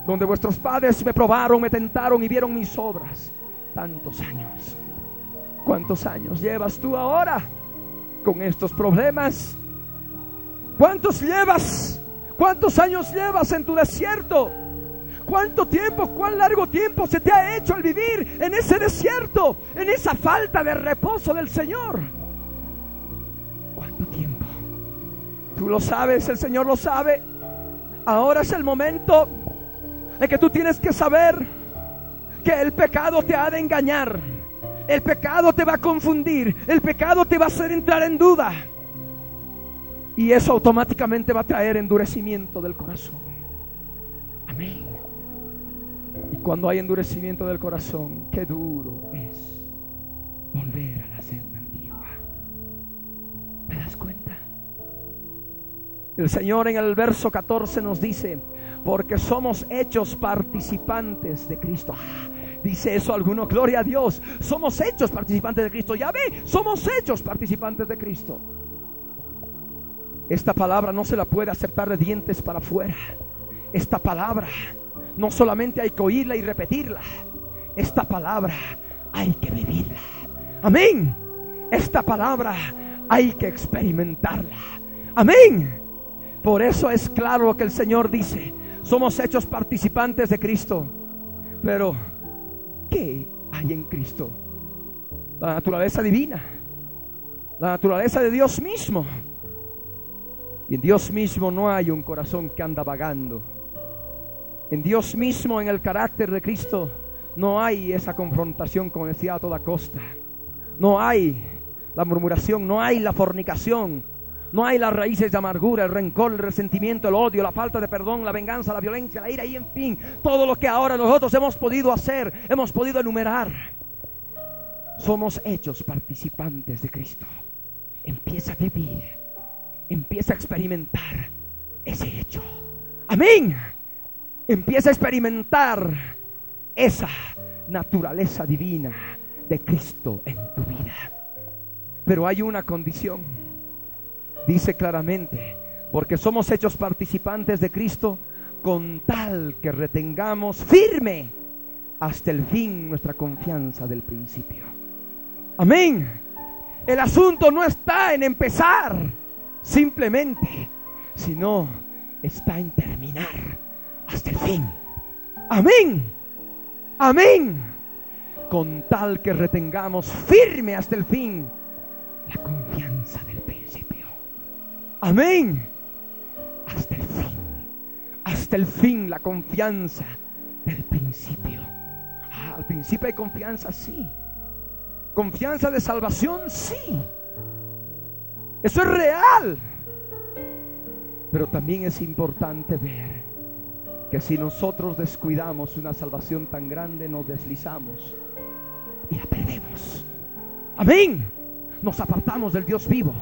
donde vuestros padres me probaron, me tentaron y vieron mis obras. Tantos años. ¿Cuántos años llevas tú ahora con estos problemas? ¿Cuántos llevas? ¿Cuántos años llevas en tu desierto? ¿Cuánto tiempo, cuán largo tiempo se te ha hecho el vivir en ese desierto, en esa falta de reposo del Señor? ¿Cuánto tiempo? Tú lo sabes, el Señor lo sabe. Ahora es el momento en que tú tienes que saber que el pecado te ha de engañar. El pecado te va a confundir. El pecado te va a hacer entrar en duda. Y eso automáticamente va a traer endurecimiento del corazón. Amén. Y cuando hay endurecimiento del corazón, qué duro es volver a la senda antigua. ¿Te das cuenta? El Señor en el verso 14 nos dice, porque somos hechos participantes de Cristo. Ah, dice eso alguno, gloria a Dios. Somos hechos participantes de Cristo. Ya ve, somos hechos participantes de Cristo. Esta palabra no se la puede aceptar de dientes para afuera. Esta palabra no solamente hay que oírla y repetirla. Esta palabra hay que vivirla. Amén. Esta palabra hay que experimentarla. Amén. Por eso es claro lo que el Señor dice. Somos hechos participantes de Cristo. Pero, ¿qué hay en Cristo? La naturaleza divina. La naturaleza de Dios mismo. Y en Dios mismo no hay un corazón que anda vagando. En Dios mismo, en el carácter de Cristo, no hay esa confrontación, como decía a toda costa. No hay la murmuración, no hay la fornicación, no hay las raíces de amargura, el rencor, el resentimiento, el odio, la falta de perdón, la venganza, la violencia, la ira y en fin, todo lo que ahora nosotros hemos podido hacer, hemos podido enumerar. Somos hechos participantes de Cristo. Empieza a vivir empieza a experimentar ese hecho. Amén. Empieza a experimentar esa naturaleza divina de Cristo en tu vida. Pero hay una condición. Dice claramente, porque somos hechos participantes de Cristo con tal que retengamos firme hasta el fin nuestra confianza del principio. Amén. El asunto no está en empezar simplemente, sino está en terminar hasta el fin. Amén. Amén. Con tal que retengamos firme hasta el fin la confianza del principio. Amén. Hasta el fin. Hasta el fin la confianza del principio. Ah, al principio hay confianza, sí. Confianza de salvación, sí. Eso es real. Pero también es importante ver que si nosotros descuidamos una salvación tan grande, nos deslizamos y la perdemos. Amén. Nos apartamos del Dios vivo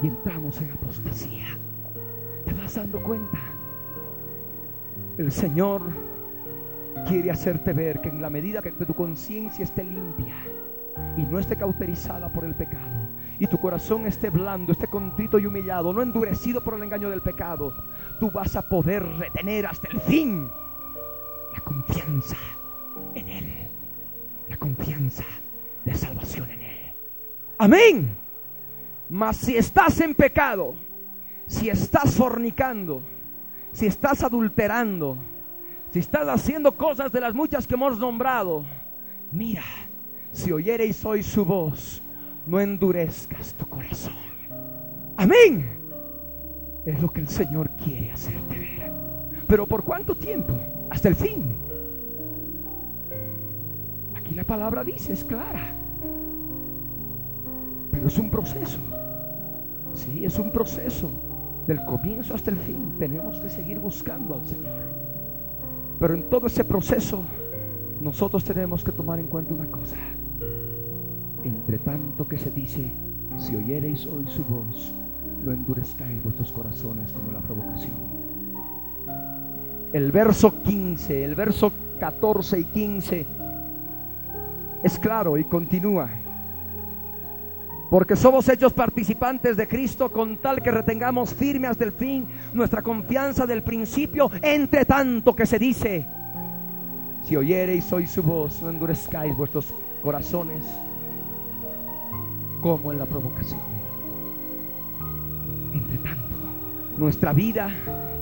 y entramos en apostasía. ¿Te vas dando cuenta? El Señor quiere hacerte ver que en la medida que tu conciencia esté limpia y no esté cauterizada por el pecado, y tu corazón esté blando, esté contrito y humillado, no endurecido por el engaño del pecado, tú vas a poder retener hasta el fin la confianza en Él, la confianza de salvación en Él. Amén. Mas si estás en pecado, si estás fornicando, si estás adulterando, si estás haciendo cosas de las muchas que hemos nombrado, mira, si oyereis hoy su voz, no endurezcas tu corazón. Amén. Es lo que el Señor quiere hacerte ver. Pero ¿por cuánto tiempo? Hasta el fin. Aquí la palabra dice, es clara. Pero es un proceso. Sí, es un proceso. Del comienzo hasta el fin tenemos que seguir buscando al Señor. Pero en todo ese proceso nosotros tenemos que tomar en cuenta una cosa entre tanto que se dice, si oyereis hoy su voz, no endurezcáis vuestros corazones como la provocación. El verso 15, el verso 14 y 15 es claro y continúa. Porque somos hechos participantes de Cristo con tal que retengamos firme hasta el fin nuestra confianza del principio, entre tanto que se dice, si oyereis hoy su voz, no endurezcáis vuestros corazones como en la provocación. Entre tanto, nuestra vida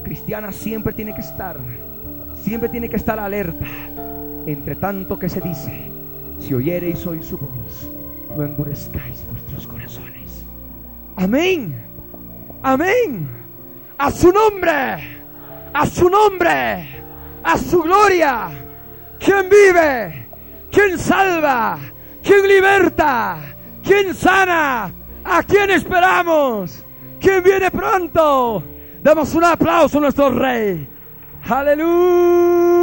cristiana siempre tiene que estar, siempre tiene que estar alerta. Entre tanto que se dice, si oyereis hoy su voz, no endurezcáis vuestros corazones. Amén. Amén. A su nombre. A su nombre. A su gloria. ¿Quién vive? ¿Quién salva? ¿Quién liberta? ¿Quién sana? ¿A quién esperamos? ¿Quién viene pronto? Damos un aplauso a nuestro rey. Aleluya.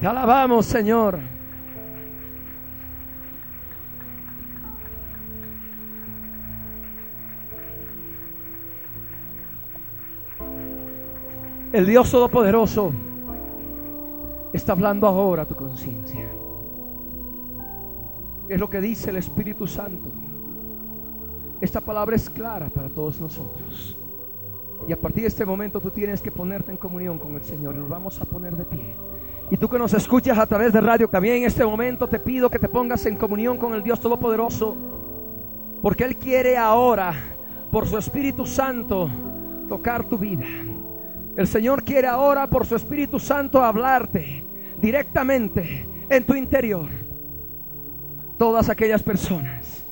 Te alabamos, Señor. El Dios Todopoderoso está hablando ahora a tu conciencia. Es lo que dice el Espíritu Santo. Esta palabra es clara para todos nosotros. Y a partir de este momento tú tienes que ponerte en comunión con el Señor. Nos vamos a poner de pie. Y tú que nos escuchas a través de radio, también en este momento te pido que te pongas en comunión con el Dios Todopoderoso. Porque Él quiere ahora, por su Espíritu Santo, tocar tu vida. El Señor quiere ahora, por su Espíritu Santo, hablarte directamente en tu interior. Todas aquellas personas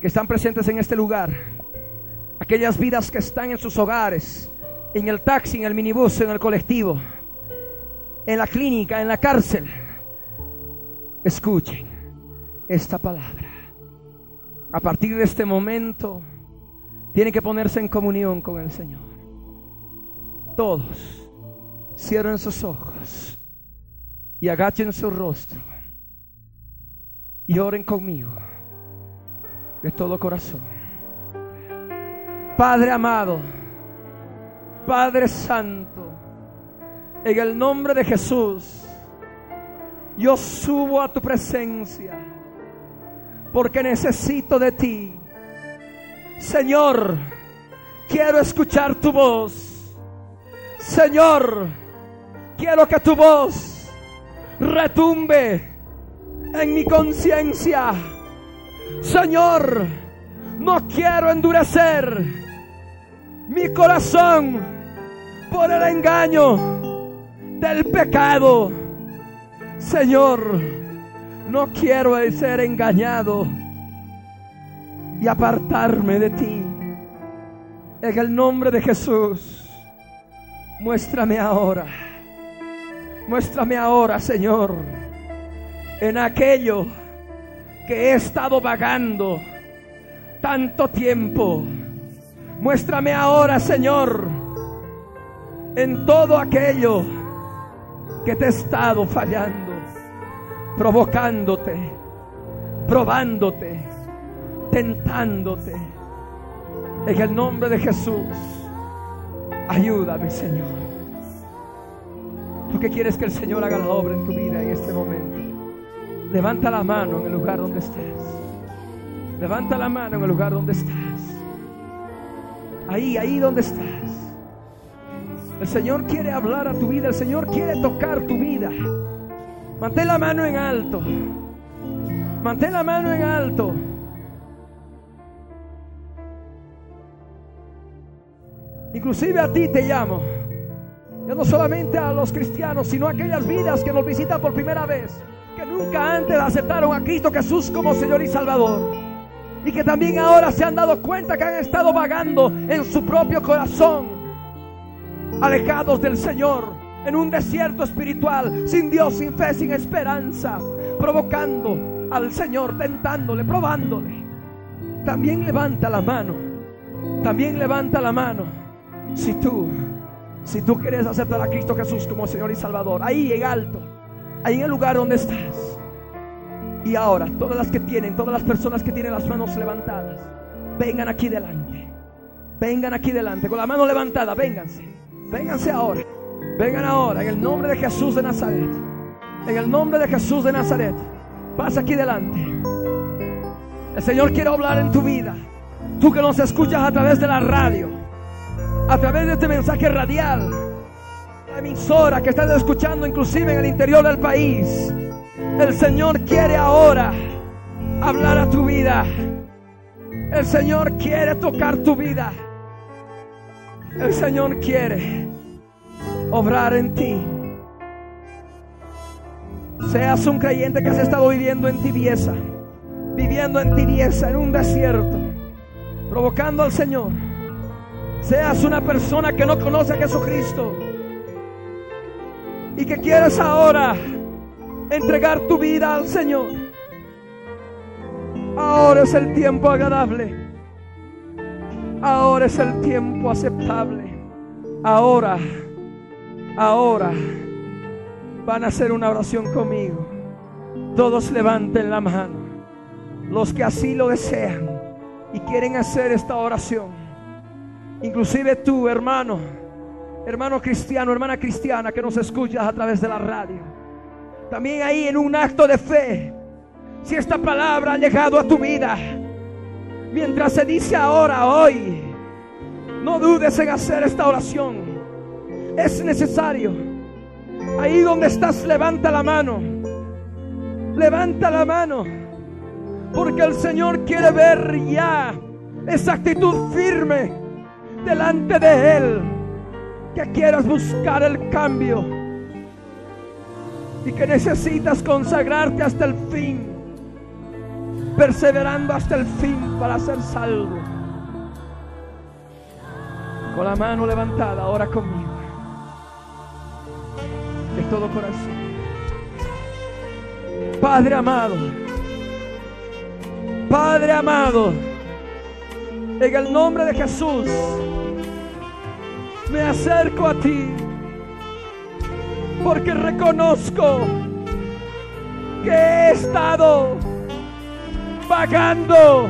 que están presentes en este lugar, aquellas vidas que están en sus hogares, en el taxi, en el minibús, en el colectivo, en la clínica, en la cárcel, escuchen esta palabra. A partir de este momento, tienen que ponerse en comunión con el Señor. Todos cierren sus ojos y agachen su rostro y oren conmigo de todo corazón. Padre amado, Padre Santo, en el nombre de Jesús, yo subo a tu presencia porque necesito de ti. Señor, quiero escuchar tu voz. Señor, quiero que tu voz retumbe en mi conciencia. Señor, no quiero endurecer mi corazón por el engaño del pecado. Señor, no quiero ser engañado y apartarme de ti. En el nombre de Jesús, muéstrame ahora, muéstrame ahora, Señor, en aquello que he estado vagando tanto tiempo. Muéstrame ahora, Señor, en todo aquello que te he estado fallando, provocándote, probándote, tentándote. En el nombre de Jesús, ayúdame, Señor. ¿Tú quieres que el Señor haga la obra en tu vida en este momento? Levanta la mano en el lugar donde estás. Levanta la mano en el lugar donde estás. Ahí, ahí donde estás. El Señor quiere hablar a tu vida. El Señor quiere tocar tu vida. Mantén la mano en alto. Mantén la mano en alto. Inclusive a ti te llamo. Ya no solamente a los cristianos, sino a aquellas vidas que nos visitan por primera vez, que nunca antes aceptaron a Cristo Jesús como Señor y Salvador. Y que también ahora se han dado cuenta que han estado vagando en su propio corazón, alejados del Señor, en un desierto espiritual, sin Dios, sin fe, sin esperanza, provocando al Señor, tentándole, probándole. También levanta la mano, también levanta la mano. Si tú, si tú quieres aceptar a Cristo Jesús como Señor y Salvador, ahí en alto, ahí en el lugar donde estás. Y ahora, todas las que tienen, todas las personas que tienen las manos levantadas, vengan aquí delante. Vengan aquí delante, con la mano levantada, vénganse. Vénganse ahora. Vengan ahora, en el nombre de Jesús de Nazaret. En el nombre de Jesús de Nazaret, pasa aquí delante. El Señor quiere hablar en tu vida. Tú que nos escuchas a través de la radio, a través de este mensaje radial, la emisora que estás escuchando inclusive en el interior del país. El Señor quiere ahora hablar a tu vida. El Señor quiere tocar tu vida. El Señor quiere obrar en ti. Seas un creyente que has estado viviendo en tibieza, viviendo en tibieza, en un desierto, provocando al Señor. Seas una persona que no conoce a Jesucristo y que quieres ahora entregar tu vida al Señor. Ahora es el tiempo agradable. Ahora es el tiempo aceptable. Ahora, ahora van a hacer una oración conmigo. Todos levanten la mano. Los que así lo desean y quieren hacer esta oración. Inclusive tú, hermano, hermano cristiano, hermana cristiana que nos escuchas a través de la radio. También ahí en un acto de fe, si esta palabra ha llegado a tu vida, mientras se dice ahora, hoy, no dudes en hacer esta oración. Es necesario Ahí donde estás, levanta la mano. Levanta la mano. Porque el Señor quiere ver ya esa actitud firme delante de Él. Que quieras buscar el cambio. Y que necesitas consagrarte hasta el fin. Perseverando hasta el fin para ser salvo. Con la mano levantada, ahora conmigo de todo corazón. Padre amado, Padre amado, en el nombre de Jesús, me acerco a ti porque reconozco que he estado vagando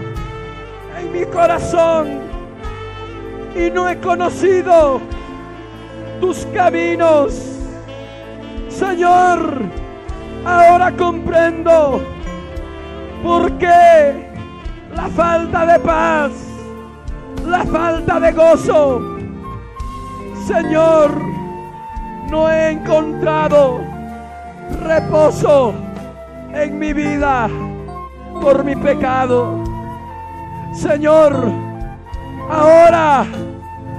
en mi corazón y no he conocido tus caminos. Señor, ahora comprendo por qué la falta de paz, la falta de gozo, Señor, no he encontrado reposo en mi vida por mi pecado. Señor, ahora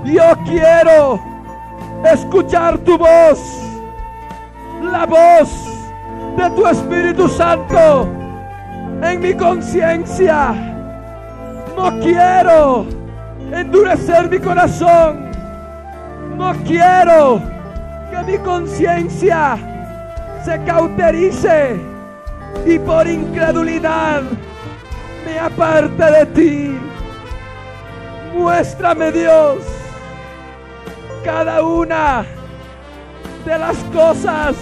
yo quiero escuchar tu voz la voz de tu Espíritu Santo en mi conciencia. No quiero endurecer mi corazón. No quiero que mi conciencia se cauterice y por incredulidad me aparte de ti. Muéstrame Dios cada una de las cosas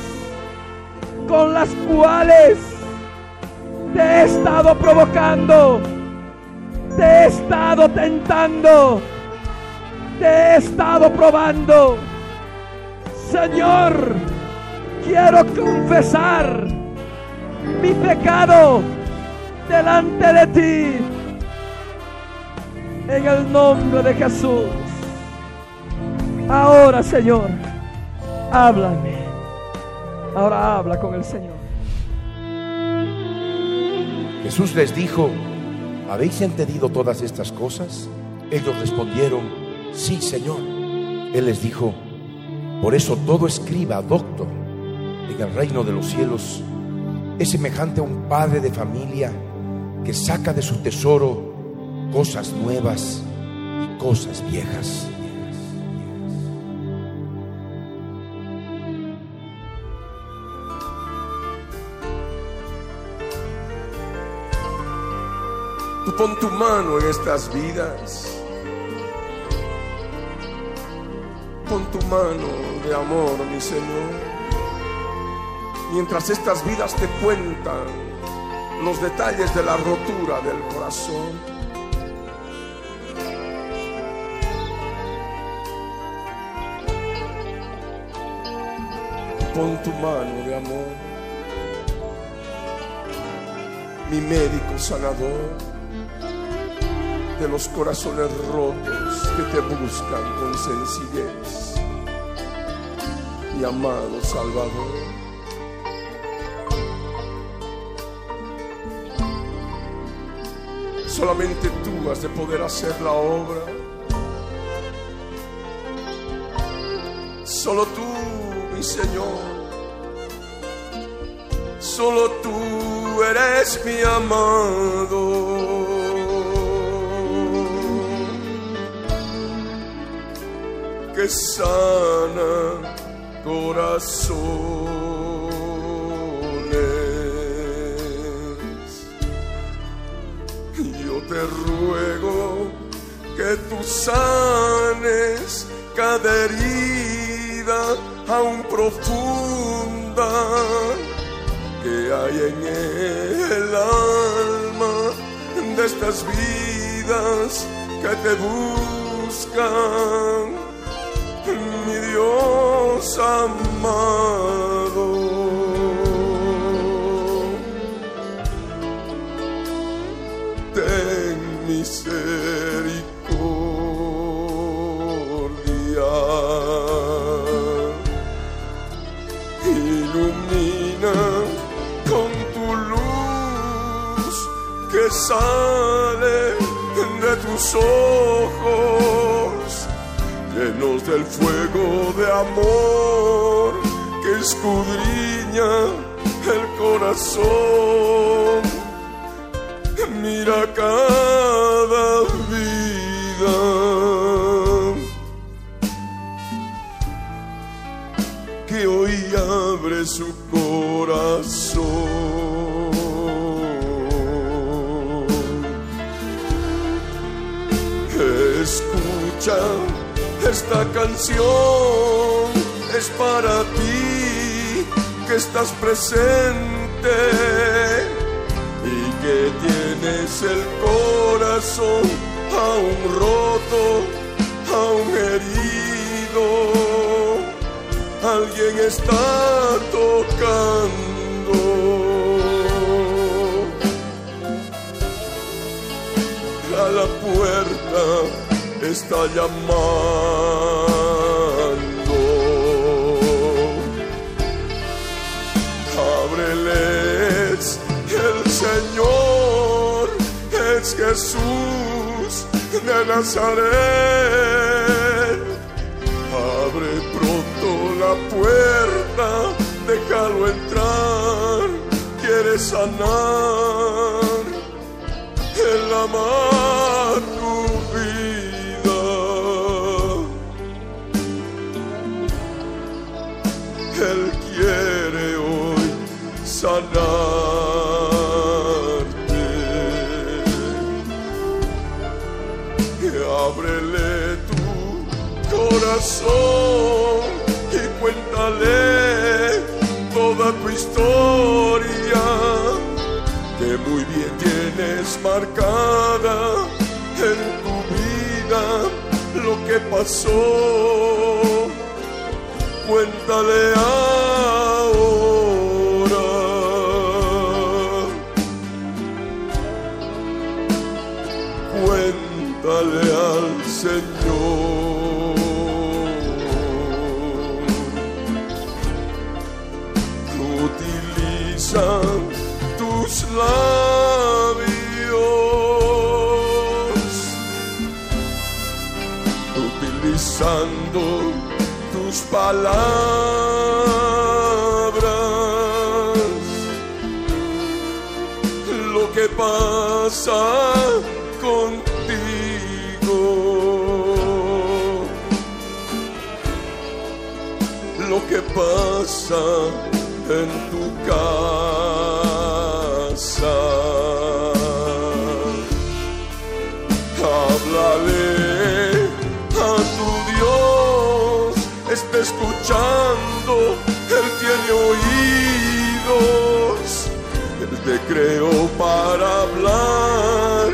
con las cuales te he estado provocando, te he estado tentando, te he estado probando. Señor, quiero confesar mi pecado delante de ti. En el nombre de Jesús. Ahora, Señor, háblame. Ahora habla con el Señor. Jesús les dijo, ¿habéis entendido todas estas cosas? Ellos respondieron, sí, Señor. Él les dijo, por eso todo escriba, doctor, en el reino de los cielos es semejante a un padre de familia que saca de su tesoro cosas nuevas y cosas viejas. pon tu mano en estas vidas. con tu mano de amor, mi Señor. Mientras estas vidas te cuentan los detalles de la rotura del corazón. Pon tu mano de amor, mi médico sanador de los corazones rotos que te buscan con sencillez. Mi amado Salvador. Solamente tú has de poder hacer la obra. Solo tú, mi Señor. Solo tú eres mi amado. Que sana corazones. Yo te ruego que tú sanes cada herida aún profunda que hay en el alma de estas vidas que te buscan, Dios amado. Ten misericordia. Ilumina con tu luz que sale de tus ojos, del fuego de amor que escudriña el corazón. Mira cada vida que hoy abre su corazón. Escucha esta canción, es para ti que estás presente y que tienes el corazón aún roto, aún herido alguien está tocando. A la puerta está llamando. De Nazaret. Abre pronto la puerta, déjalo entrar, quiere sanar, Él ama y cuéntale toda tu historia que muy bien tienes marcada en tu vida lo que pasó. Cuéntale ahora. Palabras. Lo que pasa contigo. Lo que pasa en tu casa. te creo para hablar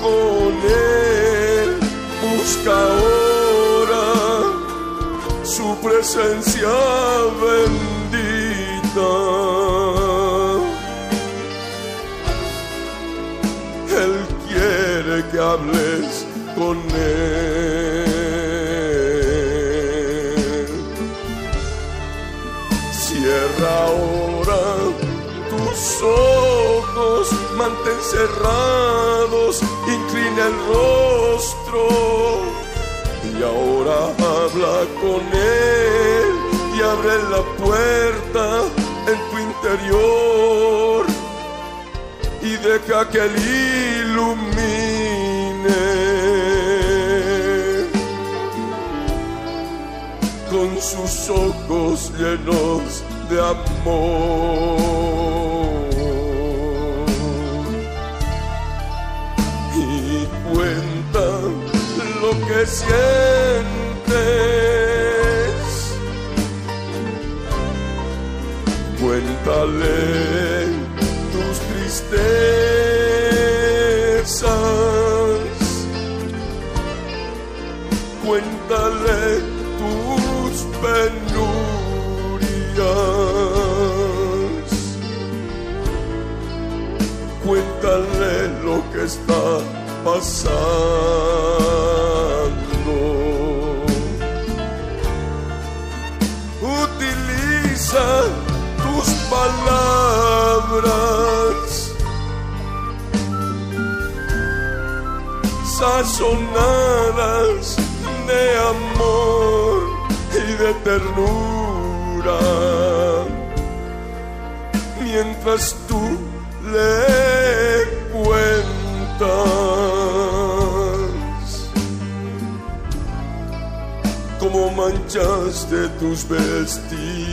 con Él. Busca ahora su presencia bendita. Él quiere que hables con Él. Cerrados, inclina el rostro y ahora habla con él y abre la puerta en tu interior y deja que él ilumine con sus ojos llenos de amor. Sientes. Cuéntale tus tristezas. Cuéntale tus penurias. Cuéntale lo que está pasando. Sazonadas de amor y de ternura. Mientras tú le cuentas cómo manchaste tus vestiduras.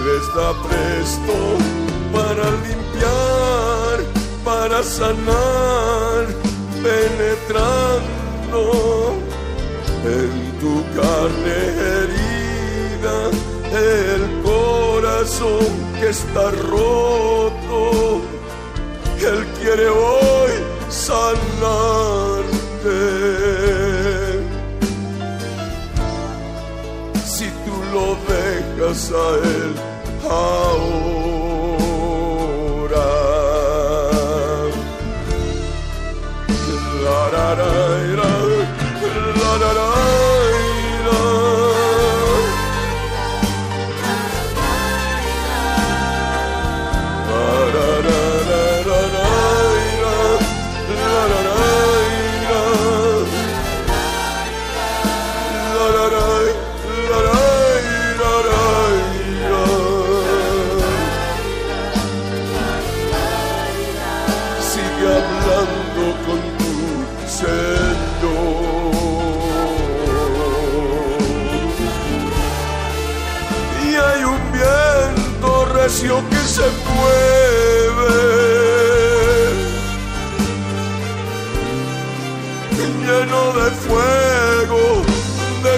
Él está presto para limpiar, para sanar, penetrando en tu carne herida, el corazón que está roto. Él quiere hoy sanarte. Si tú lo dejas a Él ahora.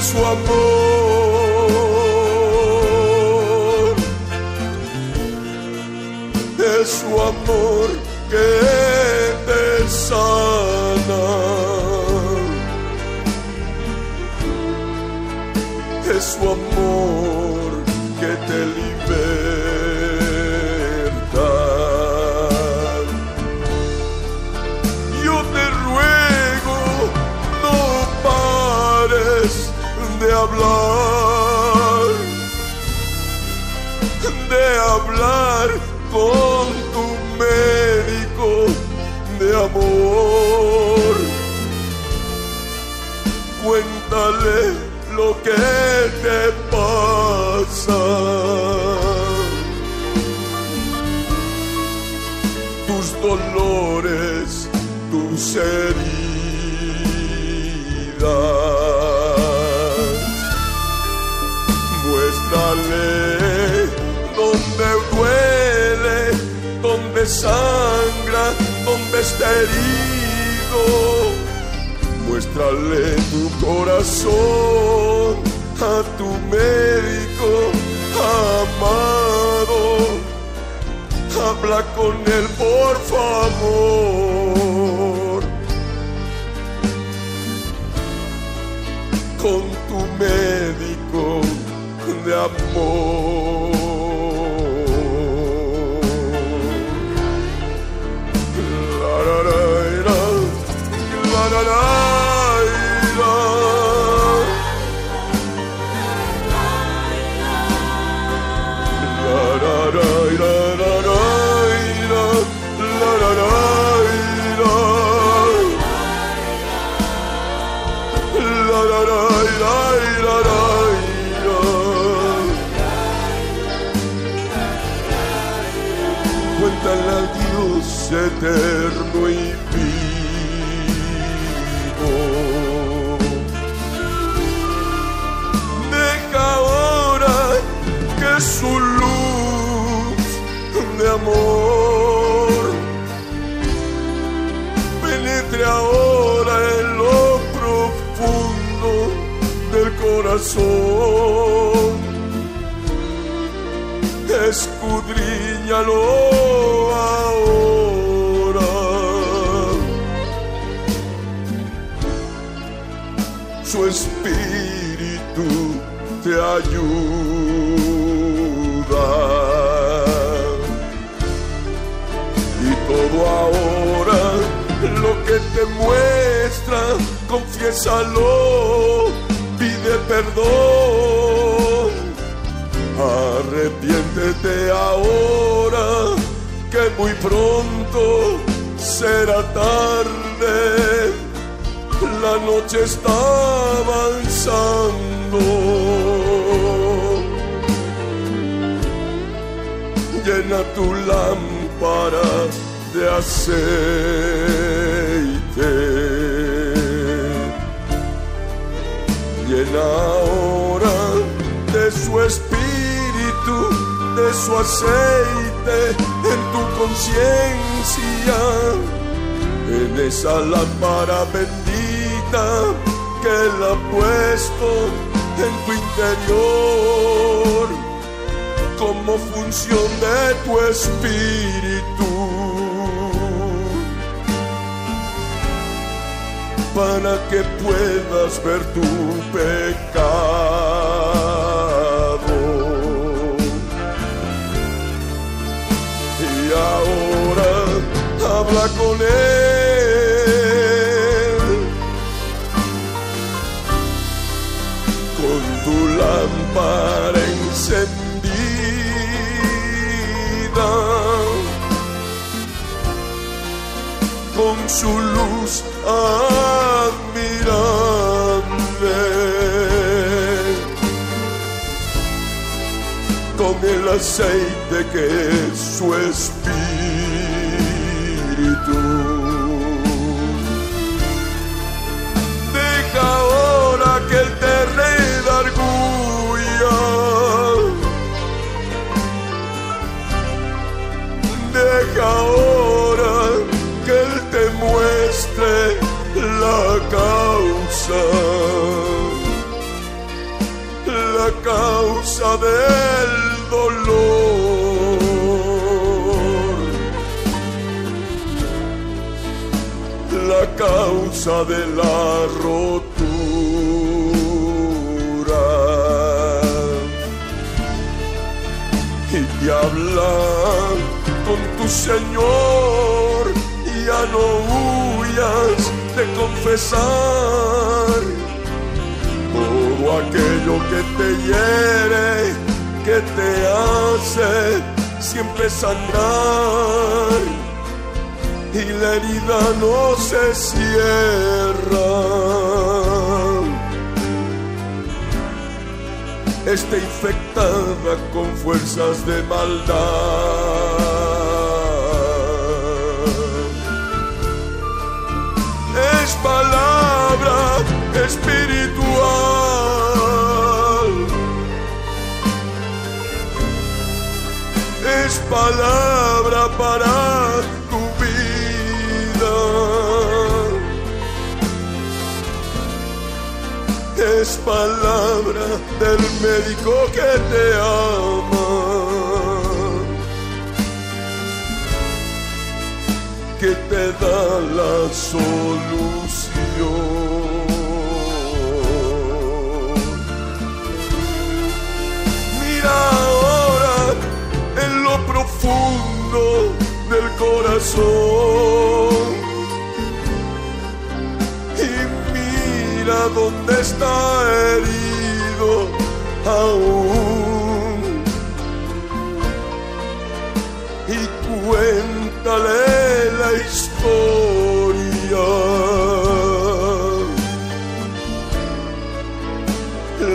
Su amor. Es su amor que heridas. Muéstrale donde duele, donde sangra, donde está herido. Muéstrale tu corazón a tu médico amado habla con él, por favor. Amor. Corazón escudriñalo ahora. Su espíritu te ayuda. Y todo ahora lo que te muestra, confiésalo, perdón Arrepiéntete ahora, que muy pronto será tarde. La noche está avanzando. Llena tu lámpara de aceite. Llena ahora de su espíritu, de su aceite en tu conciencia, en esa lámpara bendita que Él ha puesto en tu interior, como función de tu espíritu. Para que puedas ver tu pecado. Y ahora habla con él. Con tu lámpara encendida. Con su luz. El aceite que es su espíritu. Deja ahora que él te redarguya. Deja ahora que él te muestre la causa, la causa del dolor, la causa de la rotura. Y te habla con tu Señor, ya no huyas de confesar todo aquello que te hiere, que te hace siempre sangrar y la herida no se cierra. Está infectada con fuerzas de maldad. Es palabra espiritual. Palabra para tu vida. Es palabra del médico que te ama. que te da la solución. Corazón y mira dónde está herido aún y cuéntale la historia.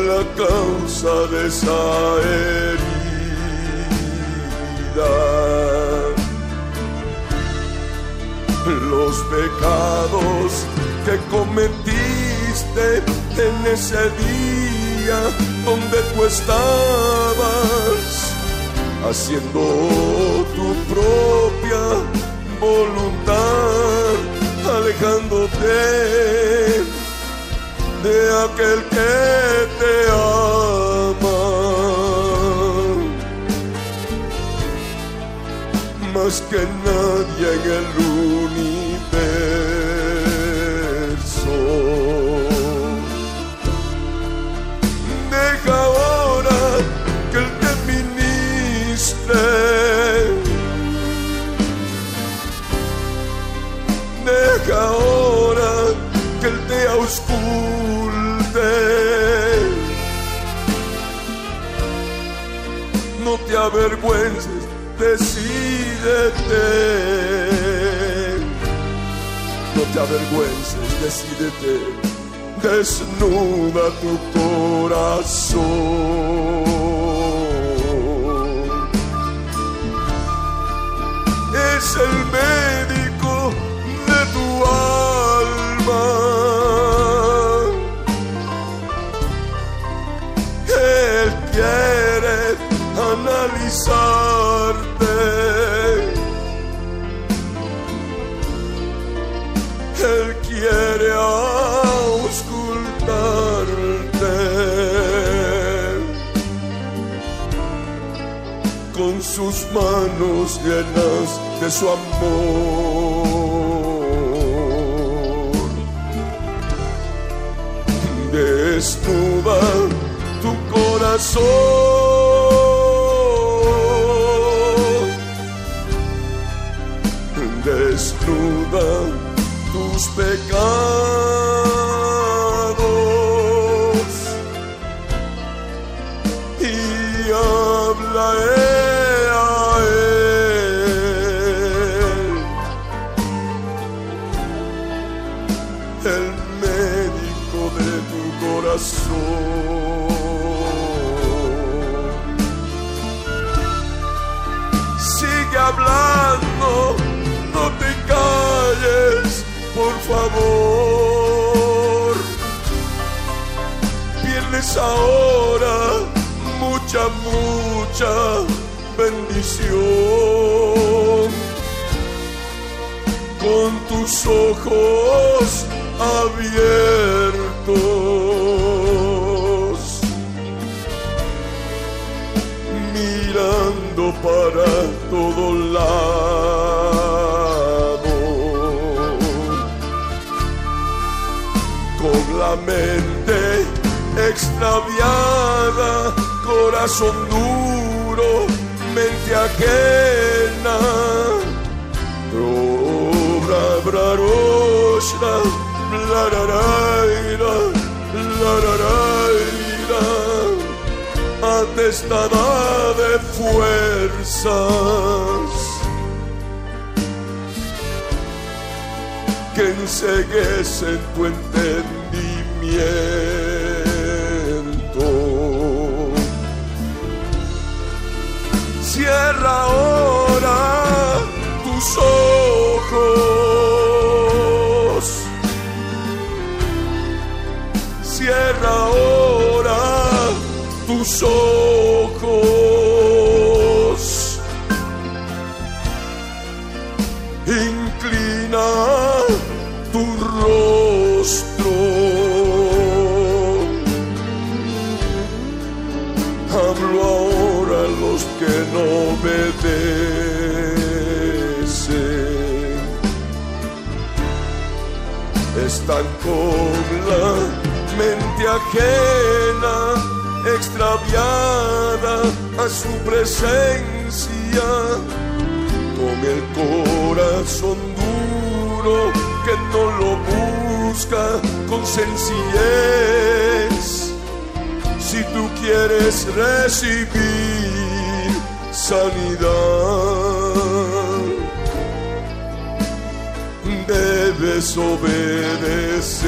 La causa de esa herida. Los pecados que cometiste en ese día donde tú estabas haciendo tu propia voluntad, alejándote de aquel que te ama. Más que nadie en el universo. Deja ahora que Él te ministre. Deja ahora que Él te ausculte. No te avergüences, decídete. Te avergüences, decídete. Desnuda tu corazón. Es el médico de tu alma. Manos llenas de su amor. Desnuda tu corazón. Desnuda tus pecados ahora mucha, mucha bendición. Con tus ojos abiertos, mirando para todo lado. Con la mente extraviada, corazón duro, mente ajena. Bra, bra, roshra, bla, ra, ra, ira, la, ra, ra, ira. Atestada de fuerzas que enseguecen tu entendimiento. Cierra ahora tus ojos. Cierra ahora tus ojos. Están con la mente ajena, extraviada a su presencia con el corazón duro que no lo busca con sencillez. Si tú quieres recibir sanidad, debes obedecer.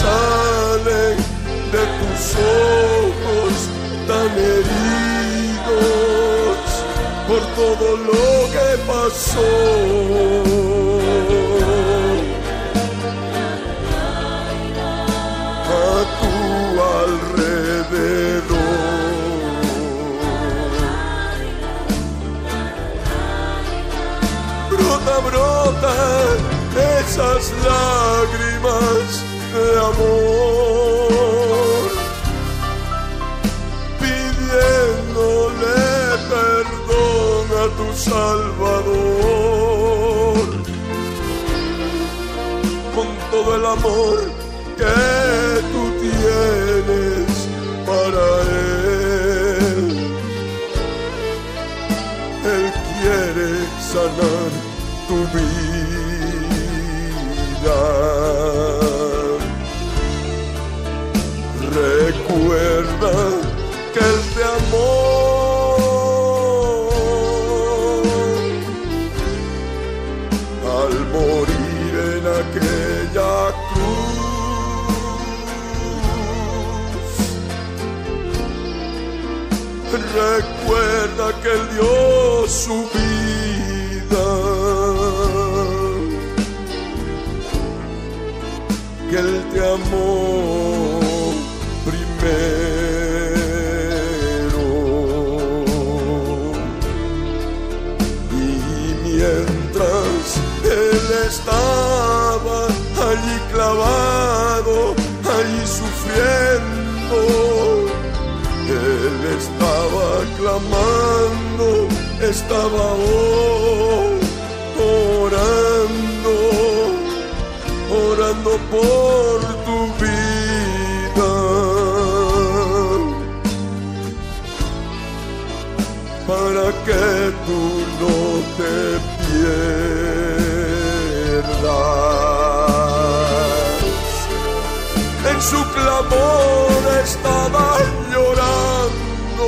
salen de tus ojos tan heridos por todo lo que pasó. A tu alrededor. Brota, brota esas lágrimas amor, pidiéndole perdón a tu Salvador, con todo el amor que tú tienes para Él. Él quiere sanar amó primero. Y mientras Él estaba allí clavado, allí sufriendo, él estaba clamando, estaba orando, orando por Su clamor estaba llorando.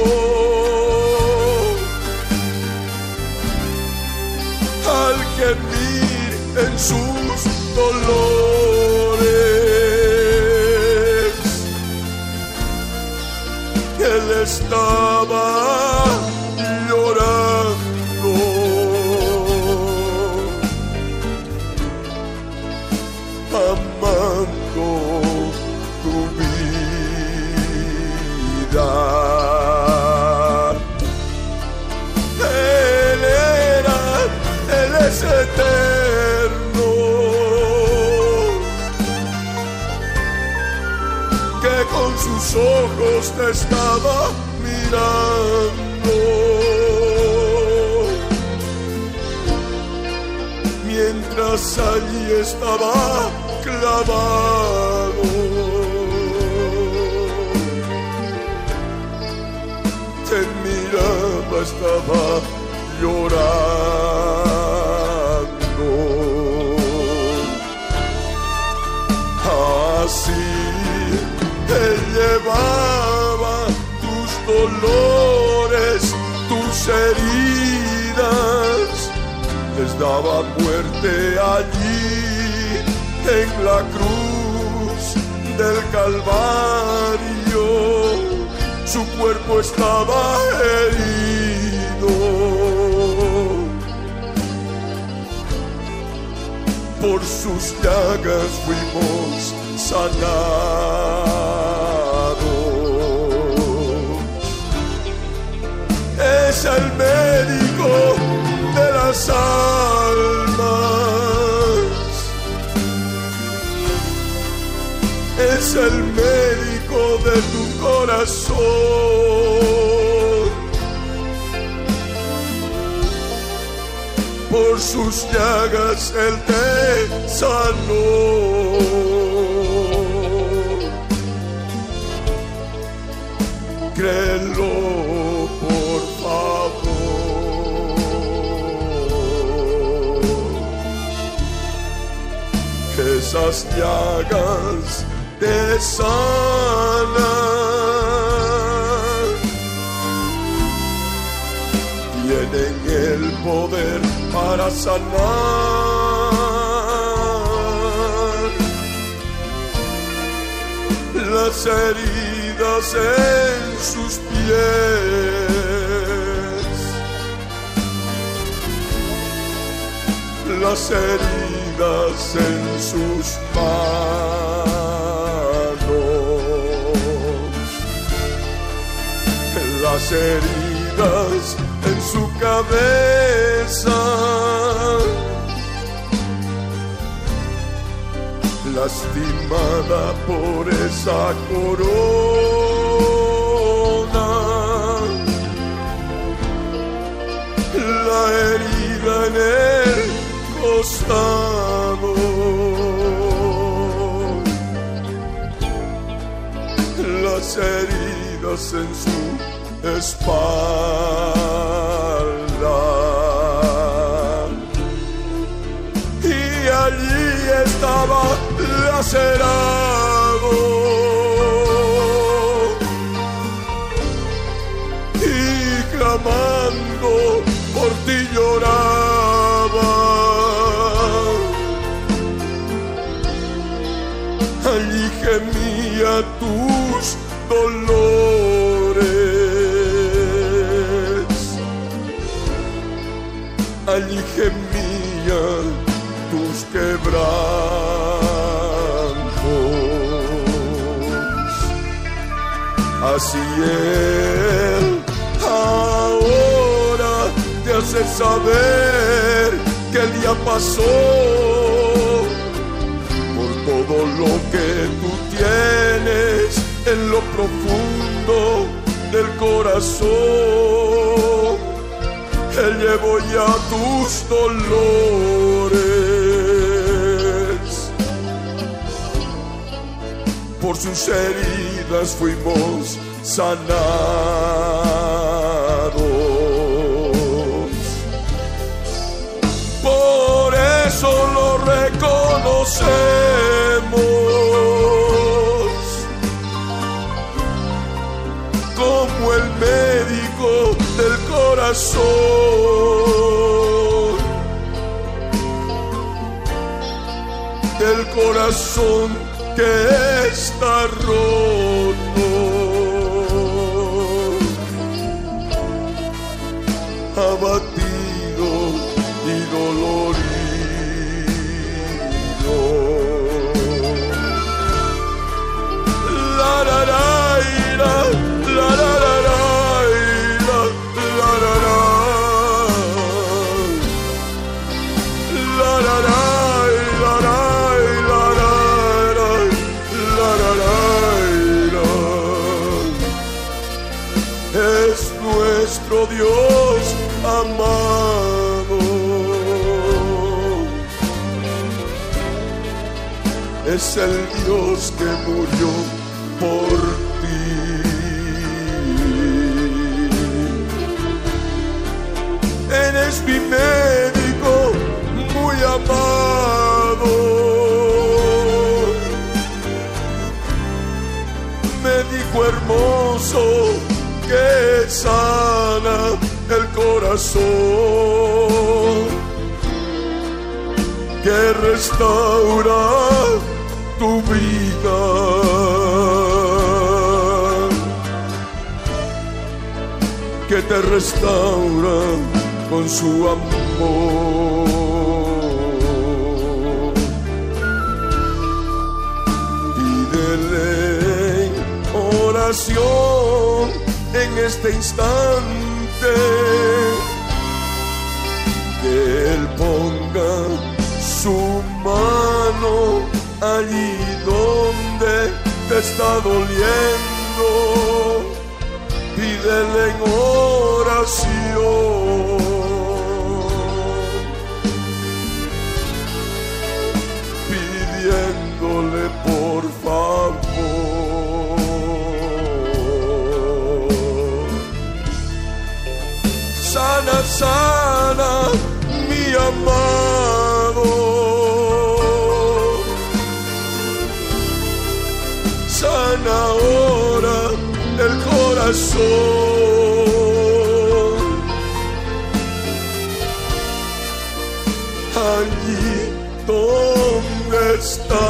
Al gemir en sus dolores, él estaba estaba mirando. Mientras allí estaba clavado. te miraba, estaba llorando. Daba muerte allí en la cruz del Calvario su cuerpo estaba herido. Por sus llagas fuimos sanados. Es el médico las almas. Es el médico de tu corazón. Por sus llagas Él te sanó. Llagas te sanan. Tienen el poder para sanar las heridas en sus pies, las heridas en sus manos, las heridas en su cabeza. lastimada por esa corona. La herida en el costado. Las heridas en su espalda. Y allí estaba lacerado. Y clamando por ti lloraba Así Él ahora te hace saber que el día pasó por todo lo que tú tienes en lo profundo del corazón. Él llevó ya tus dolores. Por sus heridas fuimos sanados. Por eso lo reconocemos como el médico del corazón. Del corazón que está roto. Es el Dios que murió por ti. Eres mi médico muy amado. Médico hermoso que sana el corazón. Que restaura tu vida. que te restaura con su amor. Pídele oración en este instante. Que Él ponga su mano allí donde te está doliendo pídele en oración. Corazón. Allí donde está.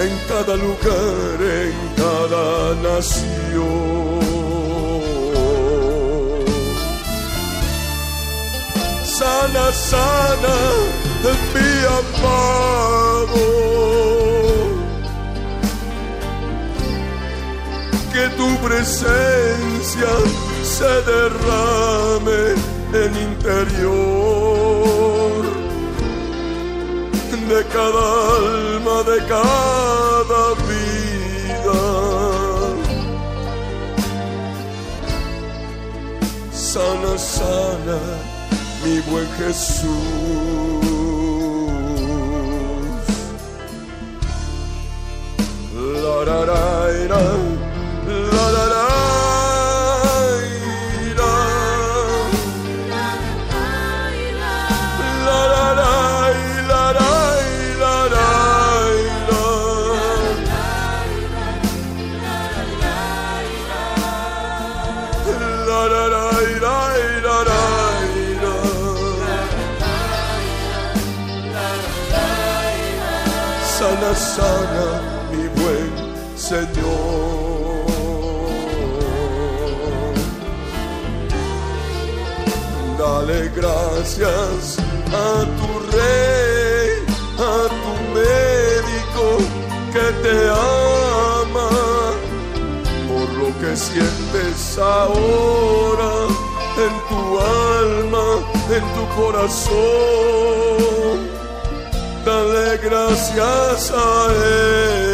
En cada lugar, en cada nación sana, sana, mi amado. Presencia se derrame en interior de cada alma, de cada vida. Sana, sana mi buen Jesús. sana, mi buen Señor. Dale gracias a tu rey, a tu médico que te ama, por lo que sientes ahora en tu alma, en tu corazón Gracias a él.